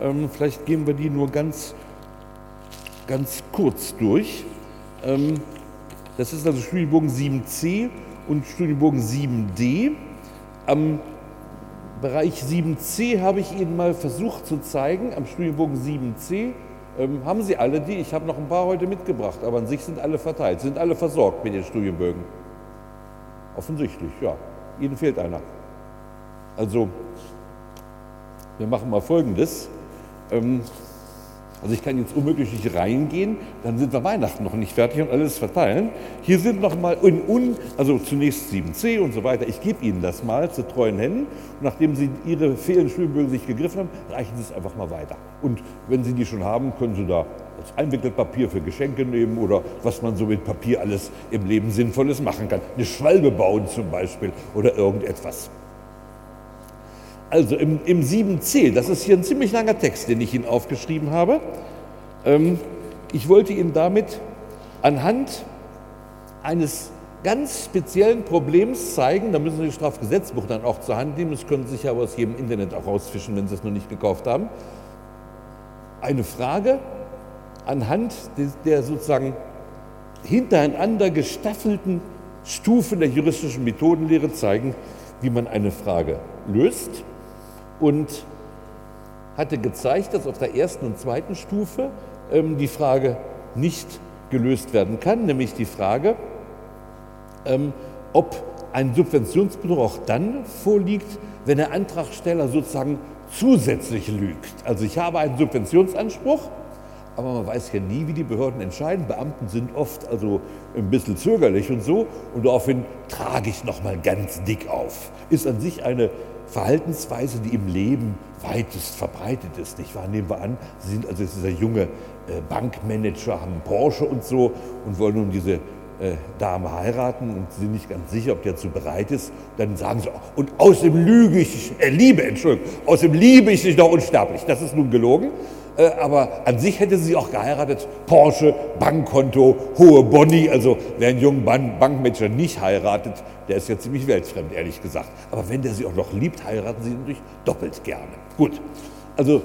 Ähm, vielleicht gehen wir die nur ganz, ganz kurz durch. Ähm, das ist also Studienbogen 7c und Studienbogen 7d. Am Bereich 7c habe ich Ihnen mal versucht zu zeigen, am Studienbogen 7c ähm, haben Sie alle die? Ich habe noch ein paar heute mitgebracht, aber an sich sind alle verteilt, sind alle versorgt mit den Studienbögen. Offensichtlich, ja. Ihnen fehlt einer. Also, wir machen mal Folgendes. Ähm, Also ich kann jetzt unmöglich nicht reingehen, dann sind wir Weihnachten noch nicht fertig und alles verteilen. Hier sind noch mal in un, also zunächst 7c und so weiter. Ich gebe Ihnen das mal zu treuen Händen. Und nachdem Sie Ihre fehlenden Schulbögen sich gegriffen haben, reichen Sie es einfach mal weiter. Und wenn Sie die schon haben, können Sie da das Einwickelpapier für Geschenke nehmen oder was man so mit Papier alles im Leben Sinnvolles machen kann. Eine Schwalbe bauen zum Beispiel oder irgendetwas. Also im, im 7c, das ist hier ein ziemlich langer Text, den ich Ihnen aufgeschrieben habe. Ähm, ich wollte Ihnen damit anhand eines ganz speziellen Problems zeigen, da müssen Sie das Strafgesetzbuch dann auch zur Hand nehmen, das können Sie sich aber aus jedem Internet auch rausfischen, wenn Sie es noch nicht gekauft haben. Eine Frage anhand der sozusagen hintereinander gestaffelten Stufen der juristischen Methodenlehre zeigen, wie man eine Frage löst und hatte gezeigt, dass auf der ersten und zweiten Stufe ähm, die Frage nicht gelöst werden kann, nämlich die Frage, ähm, ob ein Subventionsbetrug auch dann vorliegt, wenn der Antragsteller sozusagen zusätzlich lügt. Also ich habe einen Subventionsanspruch, aber man weiß ja nie, wie die Behörden entscheiden. Beamten sind oft also ein bisschen zögerlich und so und daraufhin trage ich noch mal ganz dick auf. Ist an sich eine Verhaltensweise, die im Leben weitest verbreitet ist. Nicht wahr? Nehmen wir an, Sie sind also dieser junge äh, Bankmanager, haben Porsche und so und wollen nun diese äh, Dame heiraten und sind nicht ganz sicher, ob die dazu bereit ist. Dann sagen sie, und außerdem lüge ich, äh, liebe, Entschuldigung, außerdem liebe ich dich doch unsterblich. Das ist nun gelogen. Äh, aber an sich hätte sie auch geheiratet. Porsche, Bankkonto, hohe Boni. Also wer einen jungen Bankmanager nicht heiratet, der ist ja ziemlich weltfremd, ehrlich gesagt. Aber wenn der sie auch noch liebt, heiraten sie natürlich doppelt gerne. Gut, also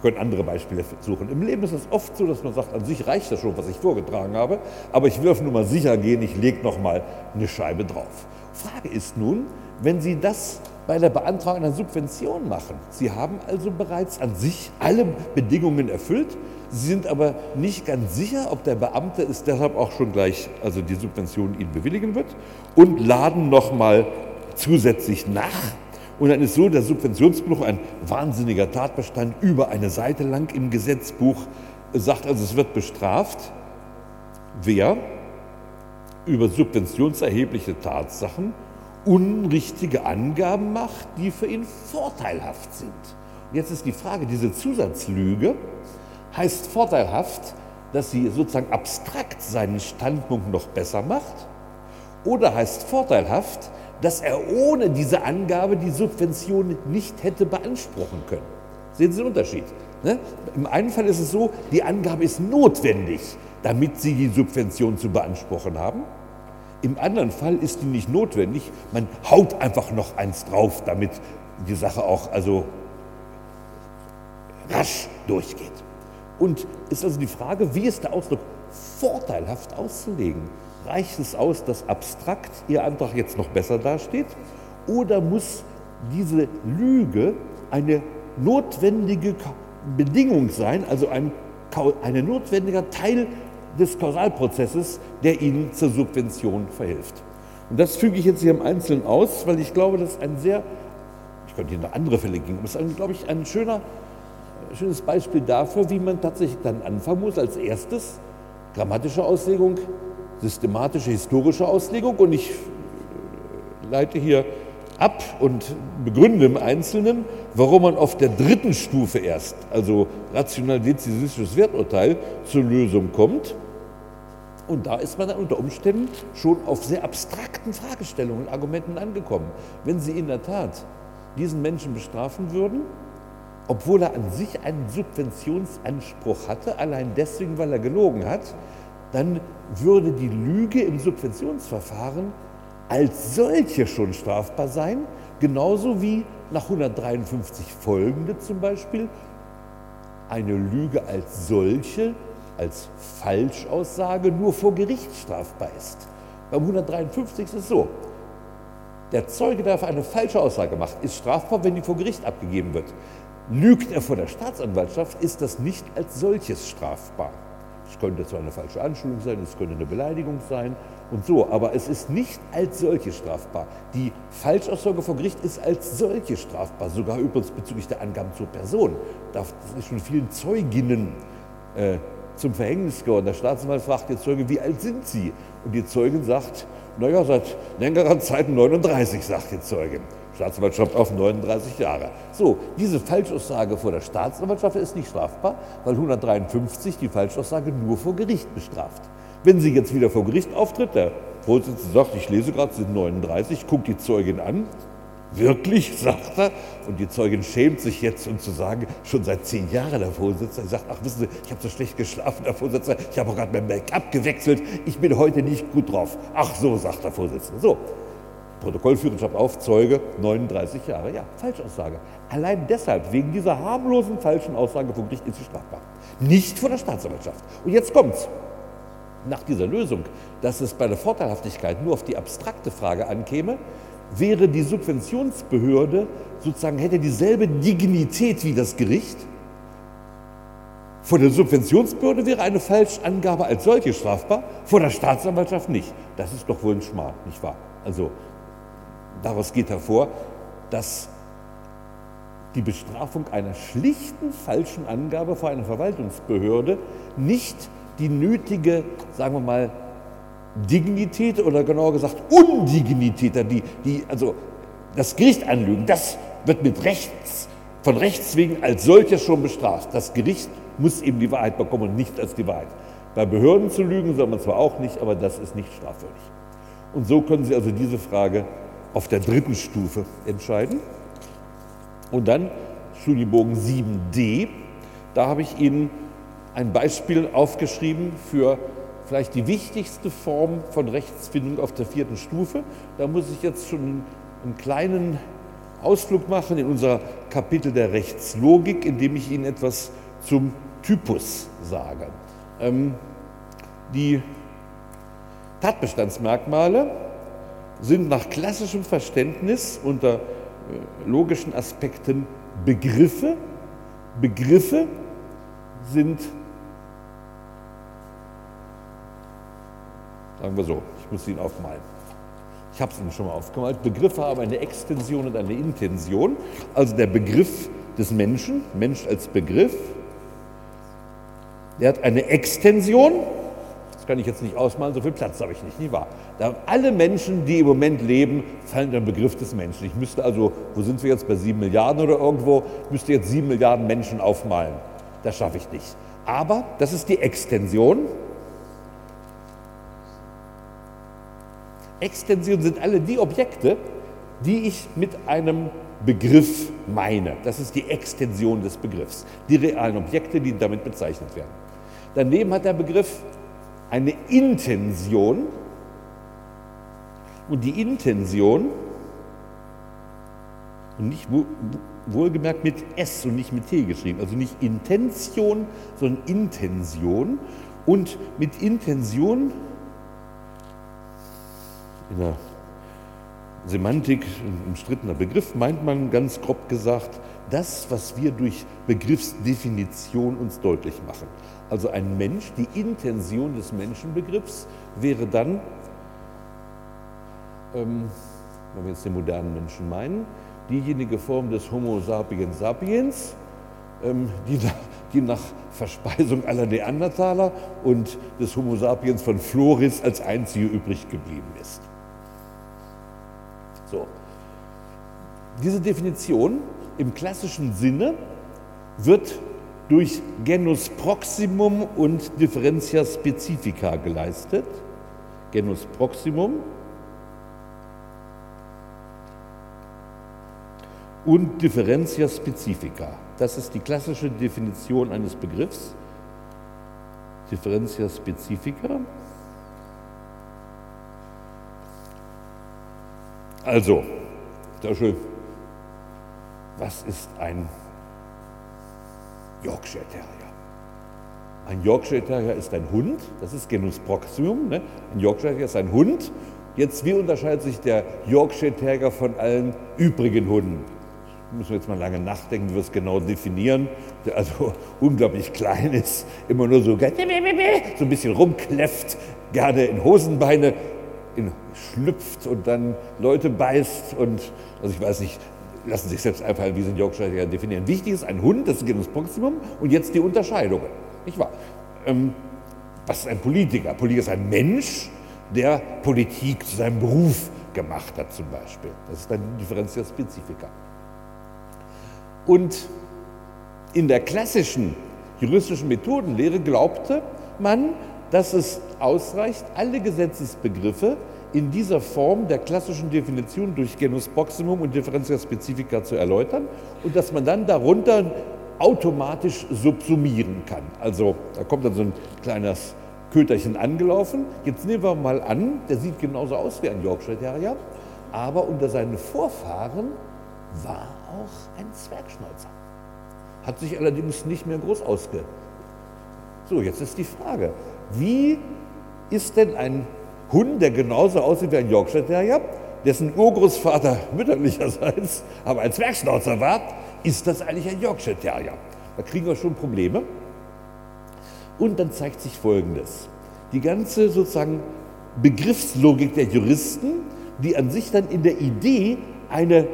können andere Beispiele suchen. Im Leben ist es oft so, dass man sagt, an sich reicht das schon, was ich vorgetragen habe, aber ich will auf Nummer sicher gehen, ich lege noch mal eine Scheibe drauf. Frage ist nun, wenn Sie das bei der Beantragung einer Subvention machen. Sie haben also bereits an sich alle Bedingungen erfüllt. Sie sind aber nicht ganz sicher, ob der Beamte es deshalb auch schon gleich, also die Subvention Ihnen bewilligen wird und laden nochmal zusätzlich nach. Und dann ist so der Subventionsbruch ein wahnsinniger Tatbestand über eine Seite lang im Gesetzbuch, sagt also, es wird bestraft, wer über subventionserhebliche Tatsachen unrichtige Angaben macht, die für ihn vorteilhaft sind. Jetzt ist die Frage, diese Zusatzlüge heißt vorteilhaft, dass sie sozusagen abstrakt seinen Standpunkt noch besser macht oder heißt vorteilhaft, dass er ohne diese Angabe die Subvention nicht hätte beanspruchen können. Sehen Sie den Unterschied? Ne? Im einen Fall ist es so, die Angabe ist notwendig, damit Sie die Subvention zu beanspruchen haben. Im anderen Fall ist die nicht notwendig. Man haut einfach noch eins drauf, damit die Sache auch also rasch durchgeht. Und ist also die Frage, wie ist der Ausdruck vorteilhaft auszulegen? Reicht es aus, dass abstrakt Ihr Antrag jetzt noch besser dasteht? Oder muss diese Lüge eine notwendige Bedingung sein, also ein, ein notwendiger Teil des Kausalprozesses, der Ihnen zur Subvention verhilft. Und das füge ich jetzt hier im Einzelnen aus, weil ich glaube, das ist ein sehr, ich könnte Ihnen noch andere Fälle geben, aber es ist, glaube ich, ein schöner, schönes Beispiel dafür, wie man tatsächlich dann anfangen muss. Als erstes grammatische Auslegung, systematische, historische Auslegung und ich leite hier ab und begründe im Einzelnen, warum man auf der dritten Stufe erst, also rational-dezisistisches Werturteil, zur Lösung kommt. Und da ist man dann unter Umständen schon auf sehr abstrakten Fragestellungen und Argumenten angekommen. Wenn Sie in der Tat diesen Menschen bestrafen würden, obwohl er an sich einen Subventionsanspruch hatte, allein deswegen, weil er gelogen hat, dann würde die Lüge im Subventionsverfahren als solche schon strafbar sein, genauso wie nach 153 folgende zum Beispiel eine Lüge als solche als Falschaussage nur vor Gericht strafbar ist. Beim 153 ist es so, der Zeuge, der eine falsche Aussage macht, ist strafbar, wenn die vor Gericht abgegeben wird. Lügt er vor der Staatsanwaltschaft, ist das nicht als solches strafbar. Es könnte zwar eine falsche Anschuldigung sein, es könnte eine Beleidigung sein und so. Aber es ist nicht als solche strafbar. Die Falschaussage vor Gericht ist als solche strafbar, sogar übrigens bezüglich der Angaben zur Person. Das ist schon vielen Zeuginnen äh, zum Verhängnis geworden. Der Staatsanwalt fragt die Zeuge, wie alt sind Sie? Und die Zeugin sagt, naja, seit längerer Zeit 39, sagt die Zeugin. Staatsanwaltschaft auf 39 Jahre. So, diese Falschaussage vor der Staatsanwaltschaft ist nicht strafbar, weil 153 die Falschaussage nur vor Gericht bestraft. Wenn sie jetzt wieder vor Gericht auftritt, der Vorsitzende sagt, ich lese gerade, sind 39, guckt die Zeugin an, Wirklich, sagt er. Und die Zeugin schämt sich jetzt, um zu sagen, schon seit zehn Jahren der Vorsitzende. sagt, ach wissen Sie, ich habe so schlecht geschlafen, der Vorsitzende. Ich habe auch gerade mein Make-up gewechselt. Ich bin heute nicht gut drauf. Ach so, sagt der Vorsitzende. So, Protokollführer schreibt auf, Zeuge, 39 Jahre. Ja, Falschaussage. Allein deshalb, wegen dieser harmlosen falschen Aussage Gericht ist sie strafbar. Nicht vor der Staatsanwaltschaft. Und jetzt kommt's. Nach dieser Lösung, dass es bei der Vorteilhaftigkeit nur auf die abstrakte Frage ankäme, wäre die Subventionsbehörde sozusagen, hätte dieselbe Dignität wie das Gericht. Vor der Subventionsbehörde wäre eine Falschangabe als solche strafbar, vor der Staatsanwaltschaft nicht. Das ist doch wohl ein Schmarrn, nicht wahr? Also daraus geht hervor, dass die Bestrafung einer schlichten falschen Angabe vor einer Verwaltungsbehörde nicht die nötige, sagen wir mal, Dignität oder genauer gesagt Undignität, die, die, also das Gericht anlügen, das wird mit Rechts, von Rechts wegen als solches schon bestraft. Das Gericht muss eben die Wahrheit bekommen und nicht als die Wahrheit. Bei Behörden zu lügen soll man zwar auch nicht, aber das ist nicht strafwürdig. Und so können Sie also diese Frage auf der dritten Stufe entscheiden. Und dann Studienbogen 7d, da habe ich Ihnen ein Beispiel aufgeschrieben für vielleicht die wichtigste Form von Rechtsfindung auf der vierten Stufe. Da muss ich jetzt schon einen kleinen Ausflug machen in unser Kapitel der Rechtslogik, indem ich Ihnen etwas zum Typus sage. Ähm, die Tatbestandsmerkmale sind nach klassischem Verständnis unter äh, logischen Aspekten Begriffe. Begriffe sind Sagen wir so, ich muss ihn aufmalen. Ich habe es Ihnen schon mal aufgemalt. Begriffe haben eine Extension und eine Intention. Also der Begriff des Menschen, Mensch als Begriff, der hat eine Extension. Das kann ich jetzt nicht ausmalen, so viel Platz habe ich nicht, nicht wahr? Da alle Menschen, die im Moment leben, fallen unter den Begriff des Menschen. Ich müsste also, wo sind wir jetzt, bei sieben Milliarden oder irgendwo, müsste jetzt sieben Milliarden Menschen aufmalen. Das schaffe ich nicht. Aber das ist die Extension Extension sind alle die Objekte, die ich mit einem Begriff meine. Das ist die Extension des Begriffs. Die realen Objekte, die damit bezeichnet werden. Daneben hat der Begriff eine Intention. Und die Intention, und nicht wohlgemerkt mit S und nicht mit T geschrieben, also nicht Intention, sondern Intention. Und mit Intention in der Semantik ein umstrittener Begriff, meint man ganz grob gesagt, das, was wir durch Begriffsdefinition uns deutlich machen. Also ein Mensch, die Intention des Menschenbegriffs wäre dann, ähm, wenn wir jetzt den modernen Menschen meinen, diejenige Form des Homo sapiens sapiens, ähm, die, die nach Verspeisung aller Neandertaler und des Homo sapiens von Floris als einzige übrig geblieben ist. So. Diese Definition im klassischen Sinne wird durch Genus Proximum und Differentia Specifica geleistet. Genus Proximum und Differentia Specifica. Das ist die klassische Definition eines Begriffs. Differentia Specifica Also, schön. Was ist ein Yorkshire Terrier? Ein Yorkshire Terrier ist ein Hund, das ist Genus Proximum. Ne? Ein Yorkshire Terrier ist ein Hund. Jetzt, wie unterscheidet sich der Yorkshire Terrier von allen übrigen Hunden? müssen wir jetzt mal lange nachdenken, wie wir es genau definieren, der also <laughs> unglaublich klein ist, immer nur so, <laughs> so ein bisschen rumkläfft, gerne in Hosenbeine in, schlüpft und dann Leute beißt und, also ich weiß nicht, lassen sich selbst einfallen, wie sie den Yorkshire definieren. Wichtig ist ein Hund, das ist Proximum und jetzt die Unterscheidungen. Nicht wahr? Ähm, was ist ein Politiker? Politiker ist ein Mensch, der Politik zu seinem Beruf gemacht hat zum Beispiel. Das ist dann die Differenz der Spezifika. Und in der klassischen juristischen Methodenlehre glaubte man, dass es ausreicht, alle Gesetzesbegriffe in dieser Form der klassischen Definition durch Genus Proximum und Differentia Specifica zu erläutern und dass man dann darunter automatisch subsumieren kann. Also da kommt dann so ein kleines Köterchen angelaufen. Jetzt nehmen wir mal an, der sieht genauso aus wie ein Yorkshire Terrier, aber unter seinen Vorfahren war auch ein Zwergschnauzer. Hat sich allerdings nicht mehr groß ausge. So, jetzt ist die Frage, wie ist denn ein Hund, der genauso aussieht wie ein Yorkshire Terrier, dessen Urgroßvater <laughs> mütterlicherseits aber ein Zwergschnauzer war, ist das eigentlich ein Yorkshire Terrier? Da kriegen wir schon Probleme. Und dann zeigt sich Folgendes. Die ganze sozusagen Begriffslogik der Juristen, die an sich dann in der Idee eine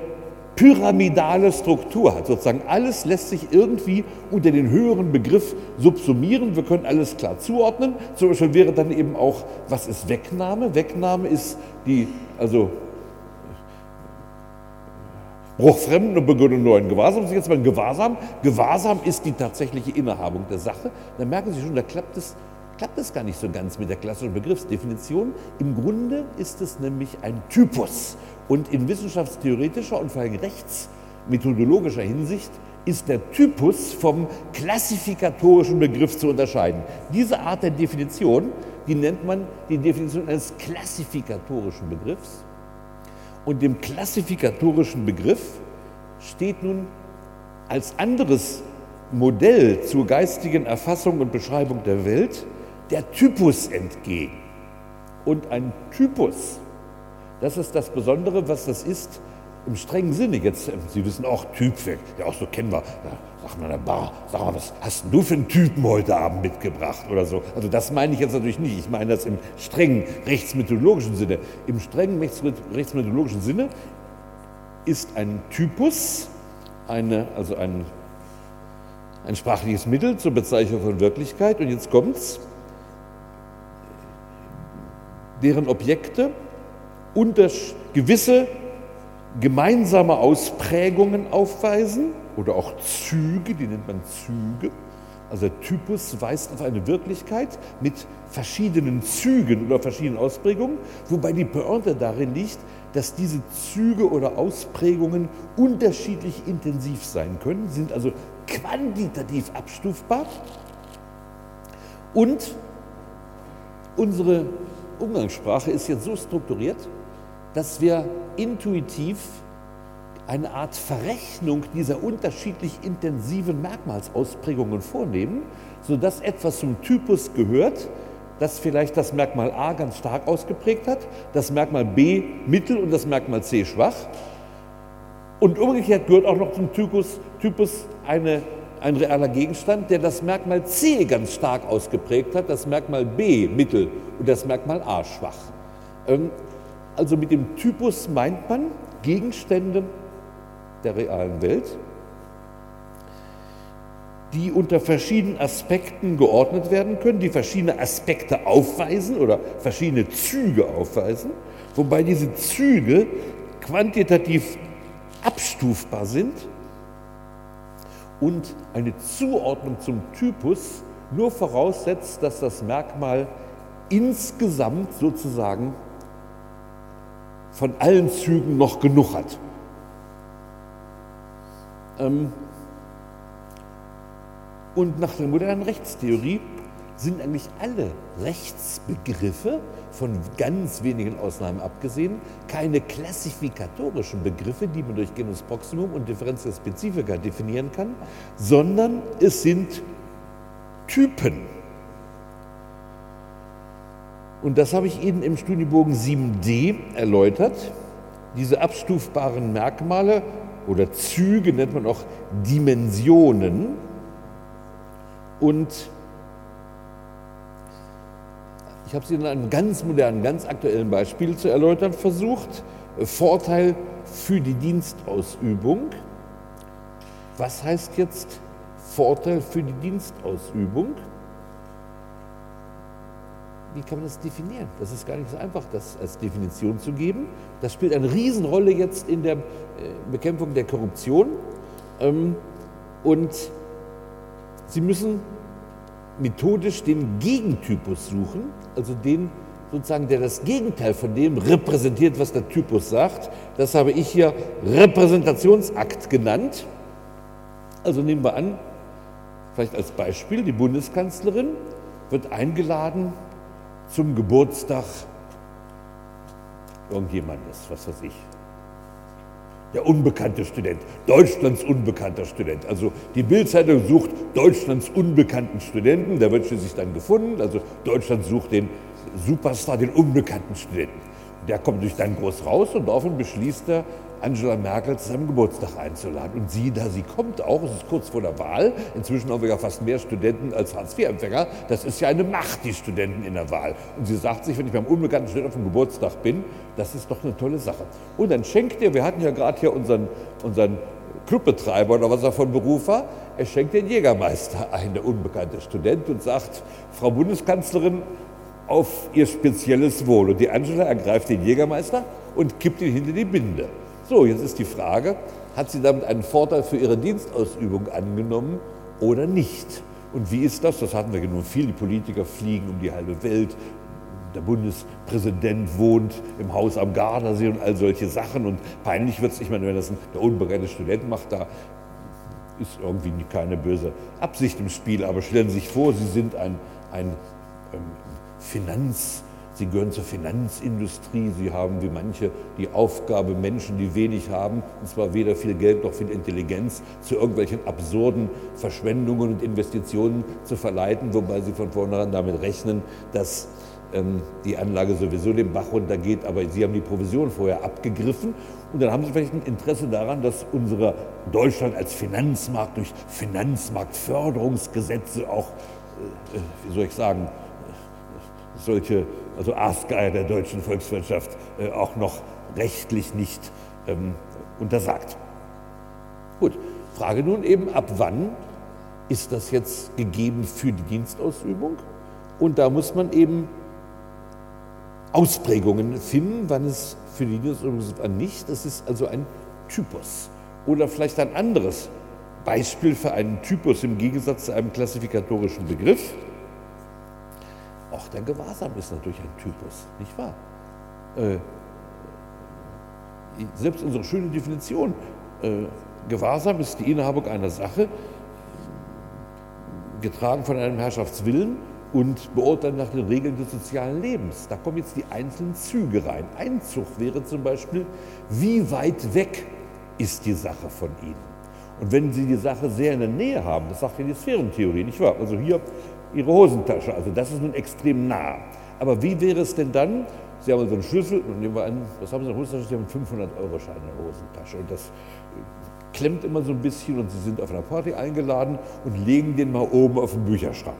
pyramidale Struktur hat. Sozusagen alles lässt sich irgendwie unter den höheren Begriff subsumieren. Wir können alles klar zuordnen. Zum Beispiel wäre dann eben auch, was ist Wegnahme? Wegnahme ist die, also Bruch fremden und Begründung neuen Gewahrsams. Jetzt mal Gewahrsam. Gewahrsam ist die tatsächliche Innehabung der Sache. Dann merken Sie schon, da klappt es, klappt es gar nicht so ganz mit der klassischen Begriffsdefinition. Im Grunde ist es nämlich ein Typus. Und in wissenschaftstheoretischer und vor allem rechtsmethodologischer Hinsicht ist der Typus vom klassifikatorischen Begriff zu unterscheiden. Diese Art der Definition, die nennt man die Definition eines klassifikatorischen Begriffs. Und dem klassifikatorischen Begriff steht nun als anderes Modell zur geistigen Erfassung und Beschreibung der Welt der Typus entgegen. Und ein Typus das ist das Besondere, was das ist im strengen Sinne. Jetzt, ähm, Sie wissen auch, Typweg, ja auch so kennen wir. Da sagt man in der Bar, sag mal, was hast du für einen Typen heute Abend mitgebracht oder so. Also das meine ich jetzt natürlich nicht. Ich meine das im strengen rechtsmethodologischen Sinne. Im strengen rechtsmethodologischen Sinne ist ein Typus eine, also ein, ein sprachliches Mittel zur Bezeichnung von Wirklichkeit. Und jetzt kommt's. Deren Objekte gewisse gemeinsame Ausprägungen aufweisen oder auch Züge, die nennt man Züge. Also der Typus weist auf eine Wirklichkeit mit verschiedenen Zügen oder verschiedenen Ausprägungen, wobei die Pointe darin liegt, dass diese Züge oder Ausprägungen unterschiedlich intensiv sein können, sind also quantitativ abstufbar und unsere Umgangssprache ist jetzt so strukturiert, dass wir intuitiv eine Art Verrechnung dieser unterschiedlich intensiven Merkmalsausprägungen vornehmen, sodass etwas zum Typus gehört, das vielleicht das Merkmal A ganz stark ausgeprägt hat, das Merkmal B mittel und das Merkmal C schwach. Und umgekehrt gehört auch noch zum Typus, Typus eine, ein realer Gegenstand, der das Merkmal C ganz stark ausgeprägt hat, das Merkmal B mittel und das Merkmal A schwach. Ähm, also mit dem Typus meint man Gegenstände der realen Welt, die unter verschiedenen Aspekten geordnet werden können, die verschiedene Aspekte aufweisen oder verschiedene Züge aufweisen, wobei diese Züge quantitativ abstufbar sind und eine Zuordnung zum Typus nur voraussetzt, dass das Merkmal insgesamt sozusagen von allen Zügen noch genug hat. Ähm, und nach der modernen Rechtstheorie sind eigentlich alle Rechtsbegriffe, von ganz wenigen Ausnahmen abgesehen, keine klassifikatorischen Begriffe, die man durch Genus Proximum und Differentia Specifica definieren kann, sondern es sind Typen. Und das habe ich Ihnen im Studienbogen 7d erläutert. Diese abstufbaren Merkmale oder Züge nennt man auch Dimensionen. Und Ich habe sie in einem ganz modernen, ganz aktuellen Beispiel zu erläutern versucht. Vorteil für die Dienstausübung. Was heißt jetzt Vorteil für die Dienstausübung? Wie kann man das definieren? Das ist gar nicht so einfach, das als Definition zu geben. Das spielt eine Riesenrolle jetzt in der äh, Bekämpfung der Korruption. Ähm, und Sie müssen methodisch den Gegentypus suchen, also den sozusagen, der das Gegenteil von dem repräsentiert, was der Typus sagt. Das habe ich hier Repräsentationsakt genannt. Also nehmen wir an, vielleicht als Beispiel, die Bundeskanzlerin wird eingeladen zum Geburtstag irgendjemandes, was weiß ich. Der unbekannte Student, Deutschlands unbekannter Student. Also die Bildzeitung sucht Deutschlands unbekannten Studenten, der wird schließlich dann gefunden. Also Deutschland sucht den Superstar, den unbekannten Studenten. Der kommt durch dann groß raus und daraufhin beschließt er, Angela Merkel zu seinem Geburtstag einzuladen. Und sie, da sie kommt auch, es ist kurz vor der Wahl, inzwischen haben wir ja fast mehr Studenten als Hartz-IV-Empfänger, das ist ja eine Macht, die Studenten in der Wahl. Und sie sagt sich, wenn ich beim unbekannten Studenten auf dem Geburtstag bin, das ist doch eine tolle Sache. Und dann schenkt er, wir hatten ja gerade hier unseren, unseren Clubbetreiber oder was er von Beruf war, er schenkt den Jägermeister ein, der unbekannte Student, und sagt, Frau Bundeskanzlerin, auf ihr spezielles Wohl. Und die Angela ergreift den Jägermeister und kippt ihn hinter die Binde. So, jetzt ist die Frage, hat sie damit einen Vorteil für ihre Dienstausübung angenommen oder nicht? Und wie ist das? Das hatten wir genug viel. Die Politiker fliegen um die halbe Welt. Der Bundespräsident wohnt im Haus am Gardasee und all solche Sachen. Und peinlich wird es, ich meine, wenn das ein, der unbereite Student macht, da ist irgendwie keine böse Absicht im Spiel. Aber stellen Sie sich vor, Sie sind ein, ein ähm, Finanz- Sie gehören zur Finanzindustrie. Sie haben wie manche die Aufgabe, Menschen, die wenig haben, und zwar weder viel Geld noch viel Intelligenz, zu irgendwelchen absurden Verschwendungen und Investitionen zu verleiten, wobei sie von vornherein damit rechnen, dass ähm, die Anlage sowieso den Bach runtergeht, aber sie haben die Provision vorher abgegriffen und dann haben sie vielleicht ein Interesse daran, dass unsere Deutschland als Finanzmarkt durch Finanzmarktförderungsgesetze auch, äh, äh wie soll ich sagen, solche, also Aasgeier der deutschen Volkswirtschaft, äh, auch noch rechtlich nicht ähm, untersagt. Gut, Frage nun eben, ab wann ist das jetzt gegeben für die Dienstausübung? Und da muss man eben Ausprägungen finden, wann es für die Dienstausübung ist, wann nicht. Das ist also ein Typus. Oder vielleicht ein anderes Beispiel für einen Typus im Gegensatz zu einem klassifikatorischen Begriff. Auch der Gewahrsam ist natürlich ein Typus, nicht wahr? Äh, selbst unsere schöne Definition, äh, Gewahrsam ist die Inhabung einer Sache, getragen von einem Herrschaftswillen und beurteilt nach den Regeln des sozialen Lebens. Da kommen jetzt die einzelnen Züge rein. Einzug wäre zum Beispiel, wie weit weg ist die Sache von Ihnen? Und wenn Sie die Sache sehr in der Nähe haben, das sagt ja die Sphärentheorie, nicht wahr? Also hier ihre Hosentasche. Also das ist nun extrem nah. Aber wie wäre es denn dann? Sie haben so einen Schlüssel und nehmen wir an, was haben Sie in der Hosentasche? Sie haben einen 500-Euro-Schein in der Hosentasche. Und das klemmt immer so ein bisschen und Sie sind auf einer Party eingeladen und legen den mal oben auf den Bücherschrank.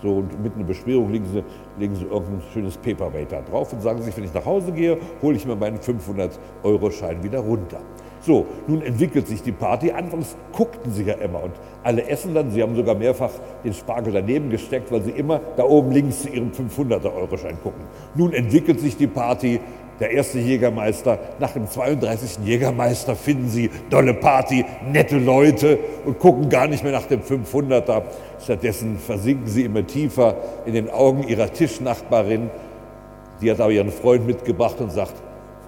So, und mit einer Beschwerung legen Sie, legen Sie irgendein schönes Paperweight da drauf und sagen sich, wenn ich nach Hause gehe, hole ich mir meinen 500-Euro-Schein wieder runter. So, nun entwickelt sich die Party. Anfangs guckten sie ja immer und alle essen dann. Sie haben sogar mehrfach den Spargel daneben gesteckt, weil sie immer da oben links zu ihrem 500er-Euro-Schein gucken. Nun entwickelt sich die Party. Der erste Jägermeister, nach dem 32. Jägermeister finden sie dolle Party, nette Leute und gucken gar nicht mehr nach dem 500er. Stattdessen versinken sie immer tiefer in den Augen ihrer Tischnachbarin. Die hat aber ihren Freund mitgebracht und sagt,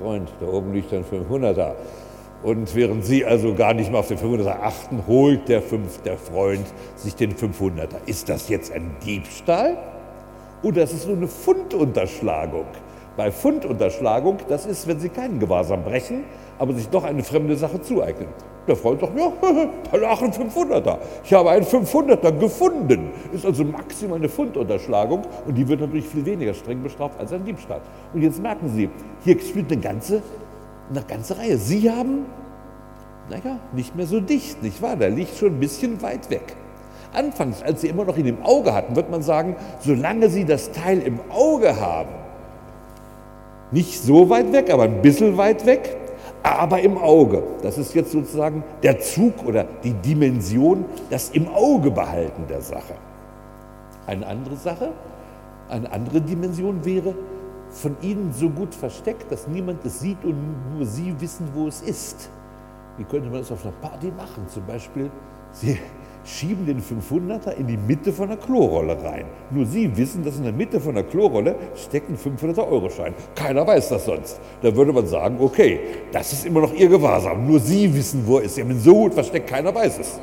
Freund, da oben liegt ein 500er. Und während Sie also gar nicht mehr auf den 500er achten, holt der, fünf, der Freund sich den 500er. Ist das jetzt ein Diebstahl oder ist es nur eine Fundunterschlagung? Bei Fundunterschlagung, das ist, wenn Sie keinen Gewahrsam brechen, aber sich doch eine fremde Sache zueignen. Der Freund sagt, ja, <laughs> da lag ein 500er. Ich habe einen 500er gefunden. Ist also maximal eine Fundunterschlagung und die wird natürlich viel weniger streng bestraft als ein Diebstahl. Und jetzt merken Sie, hier spielt eine ganze eine ganze Reihe. Sie haben, naja, nicht mehr so dicht, nicht wahr? Der liegt schon ein bisschen weit weg. Anfangs, als sie immer noch ihn im Auge hatten, wird man sagen, solange sie das Teil im Auge haben, nicht so weit weg, aber ein bisschen weit weg, aber im Auge. Das ist jetzt sozusagen der Zug oder die Dimension, das im Auge behalten der Sache. Eine andere Sache, eine andere Dimension wäre, von ihnen so gut versteckt, dass niemand es sieht und nur sie wissen, wo es ist. Wie könnte man das auf einer Party machen? Zum Beispiel, sie <laughs> schieben den 500er in die Mitte von der Klorolle rein. Nur Sie wissen, dass in der Mitte von der Klorolle steckt ein 500er-Euro-Schein. Keiner weiß das sonst. Da würde man sagen, okay, das ist immer noch Ihr Gewahrsam. Nur Sie wissen, wo er ist. Sie haben ihn so gut versteckt, keiner weiß es.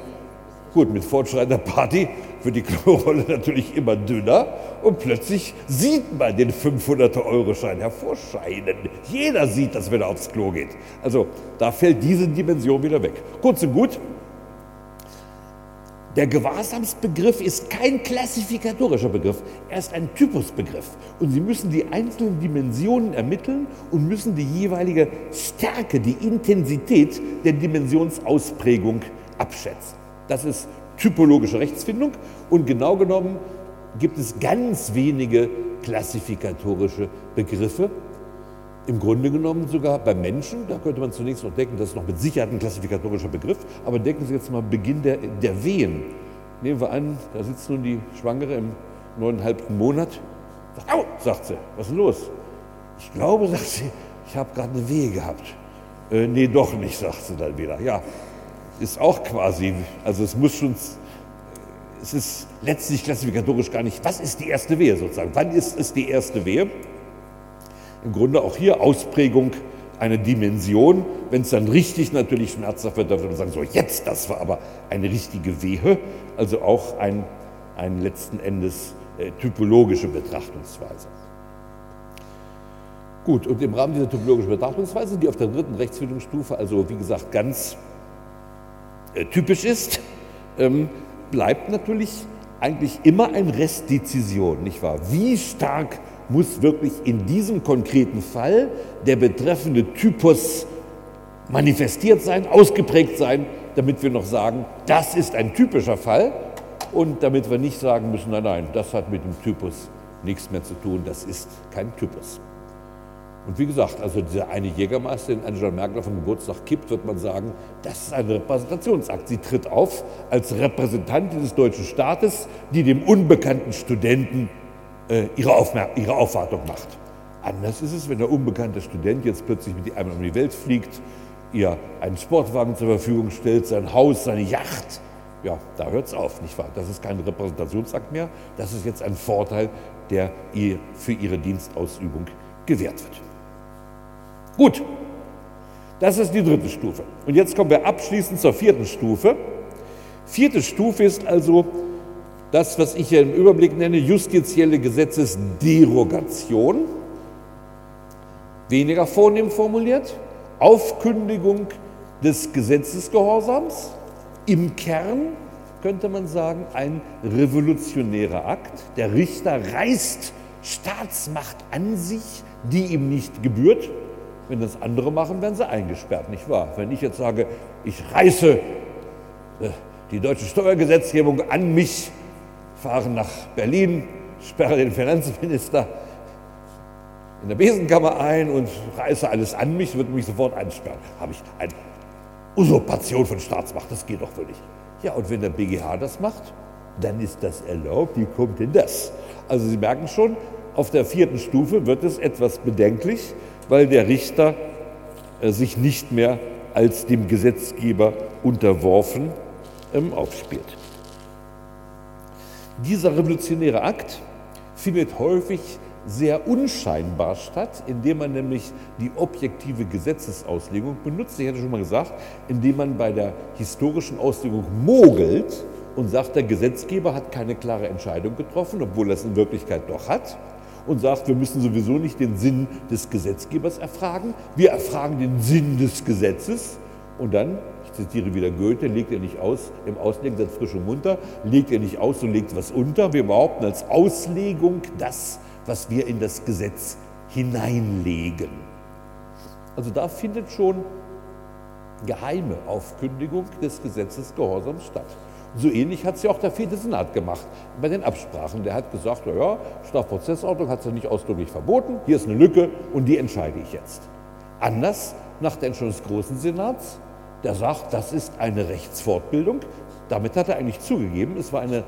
Gut, mit fortschreitender Party wird die Klorolle <laughs> natürlich immer dünner und plötzlich sieht man den 500er-Euro-Schein hervorscheinen. Jeder sieht das, wenn er aufs Klo geht. Also da fällt diese Dimension wieder weg. Kurz und gut, der Gewahrsamsbegriff ist kein klassifikatorischer Begriff, er ist ein Typusbegriff. Und Sie müssen die einzelnen Dimensionen ermitteln und müssen die jeweilige Stärke, die Intensität der Dimensionsausprägung abschätzen. Das ist typologische Rechtsfindung und genau genommen gibt es ganz wenige klassifikatorische Begriffe, im Grunde genommen sogar beim Menschen, da könnte man zunächst noch denken, das ist noch mit Sicherheit ein klassifikatorischer Begriff, aber denken Sie jetzt mal Beginn der, der Wehen. Nehmen wir an, da sitzt nun die Schwangere im neuneinhalbten Monat, sagt, au, sagt sie, was ist los? Ich glaube, sagt sie, ich habe gerade eine Wehe gehabt. Äh, nee, doch nicht, sagt sie dann wieder. Ja, ist auch quasi, also es muss schon, es ist letztlich klassifikatorisch gar nicht, was ist die erste Wehe sozusagen? Wann ist es die erste Wehe? im Grunde auch hier Ausprägung einer Dimension. Wenn es dann richtig natürlich schmerzhaft wird, dann würde man sagen, so jetzt, das war aber eine richtige Wehe, also auch ein, ein letzten Endes äh, typologische Betrachtungsweise. Gut, und im Rahmen dieser typologischen Betrachtungsweise, die auf der dritten Rechtsfindungsstufe, also wie gesagt, ganz typisch ist, ähm, bleibt natürlich eigentlich immer ein Restdezision, nicht wahr? Wie stark muss wirklich in diesem konkreten Fall der betreffende Typus manifestiert sein, ausgeprägt sein, damit wir noch sagen, das ist ein typischer Fall und damit wir nicht sagen müssen, nein, nein, das hat mit dem Typus nichts mehr zu tun, das ist kein Typus. Und wie gesagt, also dieser eine Jägermeister, den Angela Merkel vom Geburtstag kippt, wird man sagen, das ist ein Repräsentationsakt. Sie tritt auf als Repräsentantin des deutschen Staates, die dem unbekannten Studenten äh, ihre, ihre Aufwartung macht. Anders ist es, wenn der unbekannte Student jetzt plötzlich mit einmal um die Welt fliegt, ihr einen Sportwagen zur Verfügung stellt, sein Haus, seine Yacht. Ja, da hört es auf, nicht wahr? Das ist kein Repräsentationsakt mehr. Das ist jetzt ein Vorteil, der ihr für ihre Dienstausübung gewährt wird. Gut, das ist die dritte Stufe. Und jetzt kommen wir abschließend zur vierten Stufe. Vierte Stufe ist also das, was ich hier im Überblick nenne, justizielle Gesetzesderogation, weniger vornehm formuliert, Aufkündigung des Gesetzesgehorsams, im Kern könnte man sagen, ein revolutionärer Akt. Der Richter reißt Staatsmacht an sich, die ihm nicht gebührt. Wenn das andere machen, werden sie eingesperrt, nicht wahr? Wenn ich jetzt sage, ich reiße äh, die deutsche Steuergesetzgebung an mich, fahre nach Berlin, sperre den Finanzminister in der Besenkammer ein und reiße alles an mich, wird mich sofort einsperren. Habe ich eine Usurpation von Staatsmacht, das geht doch wohl nicht. Ja, und wenn der BGH das macht, dann ist das erlaubt. Wie kommt denn das? Also Sie merken schon, auf der vierten Stufe wird es etwas bedenklich, weil der Richter äh, sich nicht mehr als dem Gesetzgeber unterworfen ähm, aufspielt. Dieser revolutionäre Akt findet häufig sehr unscheinbar statt, indem man nämlich die objektive Gesetzesauslegung benutzt. Ich hatte schon mal gesagt, indem man bei der historischen Auslegung mogelt und sagt, der Gesetzgeber hat keine klare Entscheidung getroffen, obwohl er es in Wirklichkeit doch hat, und sagt, wir müssen sowieso nicht den Sinn des Gesetzgebers erfragen, wir erfragen den Sinn des Gesetzes und dann zitiere wieder Goethe, legt er nicht aus, im Auslegen setzt frisch und munter, legt er nicht aus und legt was unter. Wir behaupten als Auslegung das, was wir in das Gesetz hineinlegen. Also da findet schon geheime Aufkündigung des Gesetzes Gehorsams statt. So ähnlich hat es ja auch der vierte Senat gemacht bei den Absprachen. Der hat gesagt, ja, Strafprozessordnung hat es ja nicht ausdrücklich verboten, hier ist eine Lücke und die entscheide ich jetzt. Anders nach der Entscheidung des Großen Senats, der sagt, das ist eine Rechtsfortbildung. Damit hat er eigentlich zugegeben, es war eine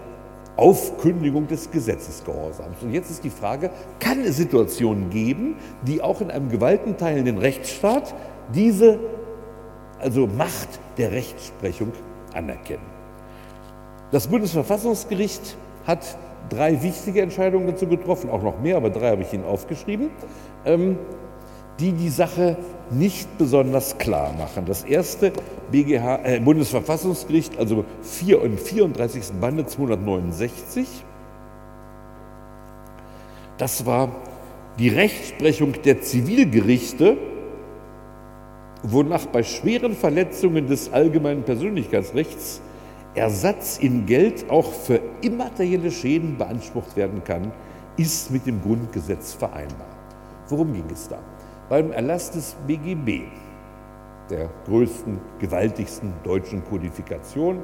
Aufkündigung des Gesetzesgehorsams. Und jetzt ist die Frage, kann es Situationen geben, die auch in einem gewaltenteilenden Rechtsstaat diese also Macht der Rechtsprechung anerkennen? Das Bundesverfassungsgericht hat drei wichtige Entscheidungen dazu getroffen, auch noch mehr, aber drei habe ich Ihnen aufgeschrieben, ähm, die die Sache nicht besonders klar machen. Das erste BGH, äh, Bundesverfassungsgericht, also 4 im 34. Bande 269, das war die Rechtsprechung der Zivilgerichte, wonach bei schweren Verletzungen des allgemeinen Persönlichkeitsrechts Ersatz in Geld auch für immaterielle Schäden beansprucht werden kann, ist mit dem Grundgesetz vereinbar. Worum ging es da? beim Erlass des BGB, der größten, gewaltigsten deutschen Kodifikation.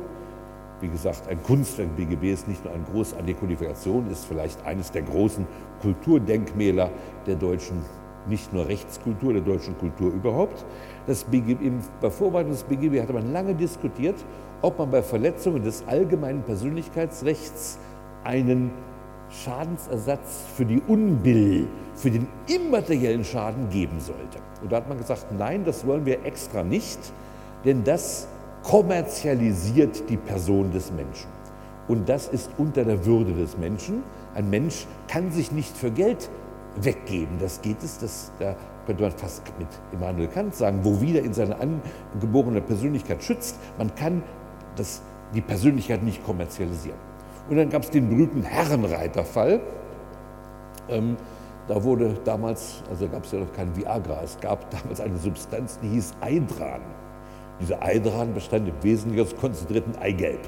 Wie gesagt, ein Kunstwerk BGB ist nicht nur eine großartige Kodifikation, ist vielleicht eines der großen Kulturdenkmäler der deutschen, nicht nur Rechtskultur, der deutschen Kultur überhaupt. Das BGB, bei Vorbereitung des BGB hatte man lange diskutiert, ob man bei Verletzungen des allgemeinen Persönlichkeitsrechts einen Schadensersatz für die Unbill, für den immateriellen Schaden geben sollte. Und da hat man gesagt, nein, das wollen wir extra nicht, denn das kommerzialisiert die Person des Menschen. Und das ist unter der Würde des Menschen. Ein Mensch kann sich nicht für Geld weggeben. Das geht es, das, da könnte man fast mit Immanuel Kant sagen, wo wieder in seiner angeborene Persönlichkeit schützt. Man kann das, die Persönlichkeit nicht kommerzialisieren. Und dann gab es den berühmten Herrenreiterfall. Ähm, da wurde damals, also gab es ja noch kein Viagra, es gab damals eine Substanz, die hieß Eidran. Diese Eidran bestand im Wesentlichen aus konzentrierten Eigelb.